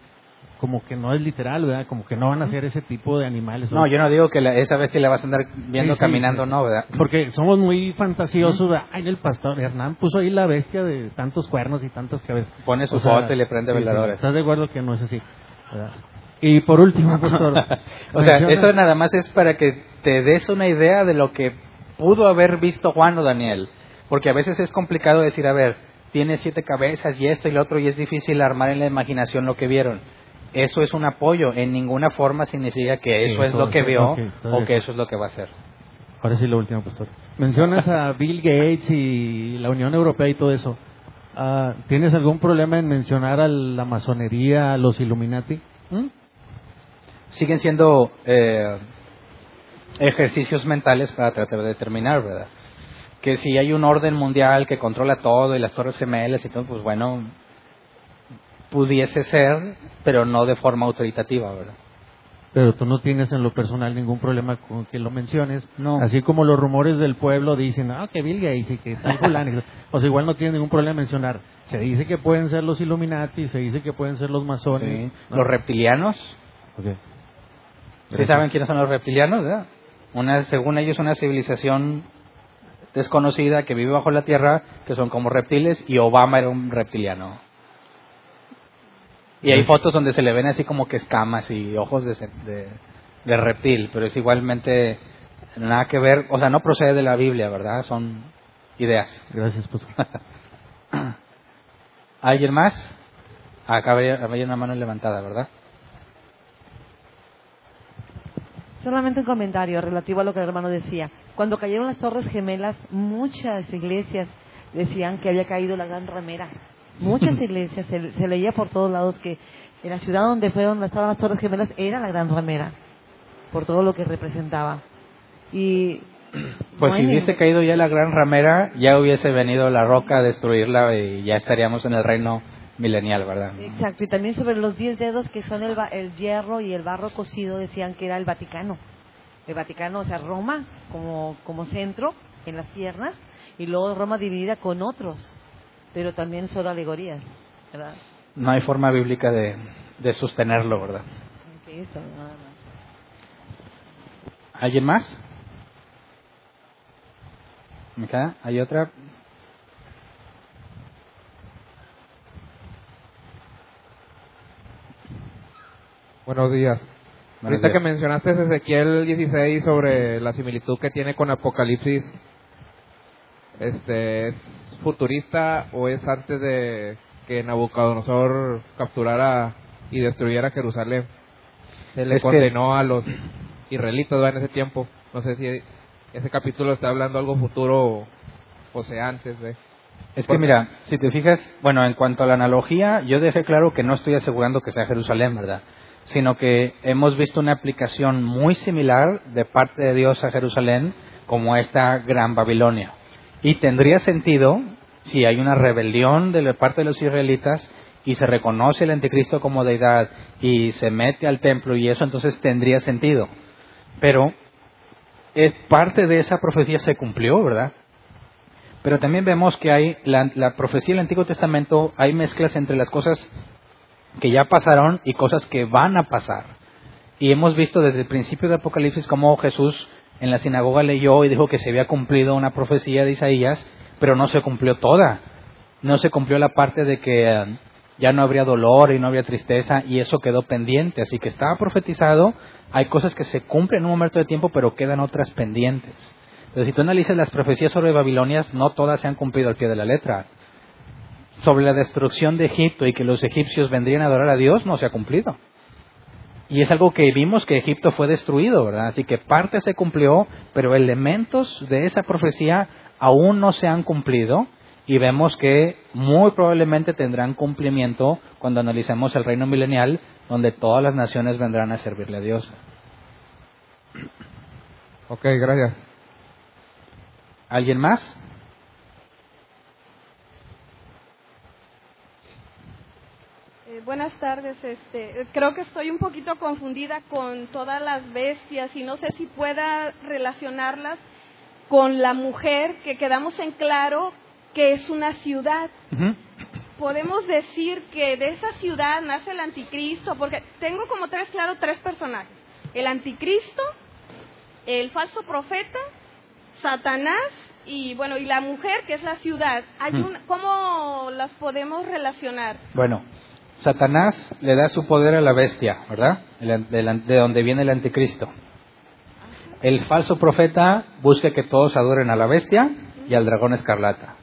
como que no es literal, ¿verdad? Como que no van a ser ese tipo de animales. No, yo no digo que la, esa bestia la vas a andar viendo Sí, sí, caminando, no, ¿verdad? Porque somos muy fantasiosos, ¿verdad? Ay, el pastor Hernán puso ahí la bestia de tantos cuernos y tantas cabezas. Pone su O sea, foto y le prende sí, veladores. ¿Estás de acuerdo que no es así? ¿verdad? Y por último, pastor. o sea, menciona- eso nada más es para que te des una idea de lo que pudo haber visto Juan o Daniel. Porque a veces es complicado decir, a ver, tiene siete cabezas y esto y lo otro, y es difícil armar en la imaginación lo que vieron. Eso es un apoyo, en ninguna forma significa que Sí, eso es lo que vio o que eso es lo que va a hacer. Ahora sí, lo último, pastor. Mencionas a Bill Gates y la Unión Europea y todo eso. Ah, ¿Tienes algún problema en mencionar a la masonería, a los Illuminati? ¿Mm? Siguen siendo eh, ejercicios mentales para tratar de determinar, ¿verdad? Que si hay un orden mundial que controla todo y las torres gemelas y todo, pues bueno, pudiese ser, pero no de forma autoritativa, ¿verdad? Pero tú no tienes en lo personal ningún problema con que lo menciones. No. Así como los rumores del pueblo dicen, ah, que Bill Gates y que tal fulano. O sea, igual no tienes ningún problema en mencionar. Se dice que pueden ser los Illuminati, se dice que pueden ser los masones. Sí. ¿no? Los reptilianos. ¿sí saben quiénes son los reptilianos? ¿verdad? Una, según ellos, una civilización desconocida que vive bajo la tierra, que son como reptiles, y Obama era un reptiliano. Y hay fotos donde se le ven así como que escamas y ojos de, se- de, de reptil, pero es igualmente nada que ver, o sea, no procede de la Biblia, ¿verdad? Son ideas. Gracias, pastor. ¿Alguien más? Acá había una mano levantada, ¿verdad? Solamente un comentario relativo a lo que el hermano decía. Cuando cayeron las Torres Gemelas, muchas iglesias decían que había caído la gran ramera. Muchas iglesias, se, se leía por todos lados que en la ciudad donde fueron estaban las Torres Gemelas era la gran ramera, por todo lo que representaba. Y Pues si hubiese caído ya la gran ramera, ya hubiese venido la roca a destruirla y ya estaríamos en el reino milenial, ¿verdad? Exacto, y también sobre los diez dedos que son el, el hierro y el barro cocido decían que era el Vaticano. El Vaticano, o sea, Roma como, como centro en las piernas y luego Roma dividida con otros, pero también son alegorías, ¿verdad? No hay forma bíblica de, de sostenerlo, ¿verdad? Ok, eso, nada más. ¿Alguien más? Acá, ¿Hay otra? Buenos días. Buenos Ahorita que días. mencionaste Ezequiel 16 sobre la similitud que tiene con Apocalipsis, este, ¿es futurista o es antes de que Nabucodonosor capturara y destruyera Jerusalén? Se le Es que- condenó a los israelitas en ese tiempo. No sé si ese capítulo está hablando algo futuro o, sea antes de... Es que mira, si te fijas, bueno, en cuanto a la analogía, yo dejé claro que no estoy asegurando que sea Jerusalén, ¿verdad? Sino que hemos visto una aplicación muy similar de parte de Dios a Jerusalén como esta gran Babilonia. Y tendría sentido si hay una rebelión de la parte de los israelitas y se reconoce el anticristo como deidad y se mete al templo y eso entonces tendría sentido. Pero es parte de esa profecía se cumplió, ¿verdad? Pero también vemos que hay la, la profecía del Antiguo Testamento, hay mezclas entre las cosas que ya pasaron y cosas que van a pasar. Y hemos visto desde el principio de Apocalipsis cómo Jesús en la sinagoga leyó y dijo que se había cumplido una profecía de Isaías, pero no se cumplió toda. No se cumplió la parte de que eh, ya no habría dolor y no habría tristeza y eso quedó pendiente. Así que estaba profetizado, hay cosas que se cumplen en un momento de tiempo, pero quedan otras pendientes. Pero si tú analizas las profecías sobre Babilonias, no todas se han cumplido al pie de la letra. Sobre la destrucción de Egipto y que los egipcios vendrían a adorar a Dios, no se ha cumplido. Y es algo que vimos que Egipto fue destruido, ¿verdad? Así que parte se cumplió, pero elementos de esa profecía aún no se han cumplido y vemos que muy probablemente tendrán cumplimiento cuando analicemos el reino milenial, donde todas las naciones vendrán a servirle a Dios. Ok, gracias. ¿Alguien más? Buenas tardes. Este, creo que estoy un poquito confundida con todas las bestias y no sé si pueda relacionarlas con la mujer, que quedamos en claro que es una ciudad. Podemos decir que de esa ciudad nace el anticristo, porque tengo como tres claro tres personajes. El anticristo, el falso profeta, Satanás y bueno, y la mujer que es la ciudad. Hay una, ¿Cómo las podemos relacionar? Bueno, Satanás le da su poder a la bestia, ¿verdad? De donde viene el anticristo. El falso profeta busca que todos adoren a la bestia y al dragón escarlata.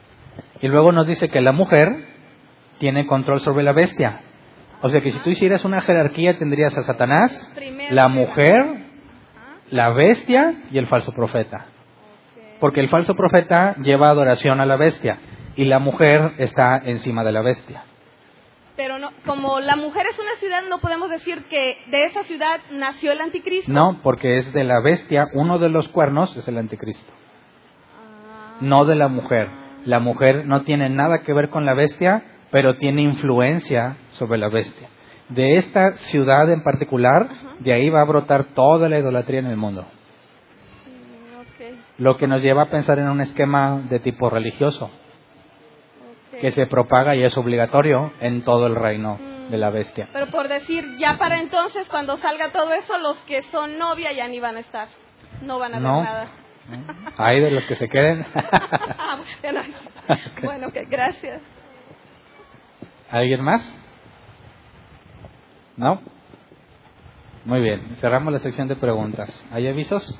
Y luego nos dice que la mujer tiene control sobre la bestia. O sea que si tú hicieras una jerarquía tendrías a Satanás, la mujer, la bestia y el falso profeta. Porque el falso profeta lleva adoración a la bestia y la mujer está encima de la bestia. Pero no, como la mujer es una ciudad, no podemos decir que de esa ciudad nació el anticristo. No, porque es de la bestia, uno de los cuernos es el anticristo. No de la mujer. La mujer no tiene nada que ver con la bestia, pero tiene influencia sobre la bestia. De esta ciudad en particular, de ahí va a brotar toda la idolatría en el mundo. Mm, Lo que nos lleva a pensar en un esquema de tipo religioso que se propaga y es obligatorio en todo el reino de la bestia. Pero por decir, ya para entonces, cuando salga todo eso, los que son novia ya ni van a estar. No van a ver nada. Hay de los que se queden. Bueno, okay, gracias. ¿Alguien más? ¿No? Muy bien, cerramos la sección de preguntas. ¿Hay avisos?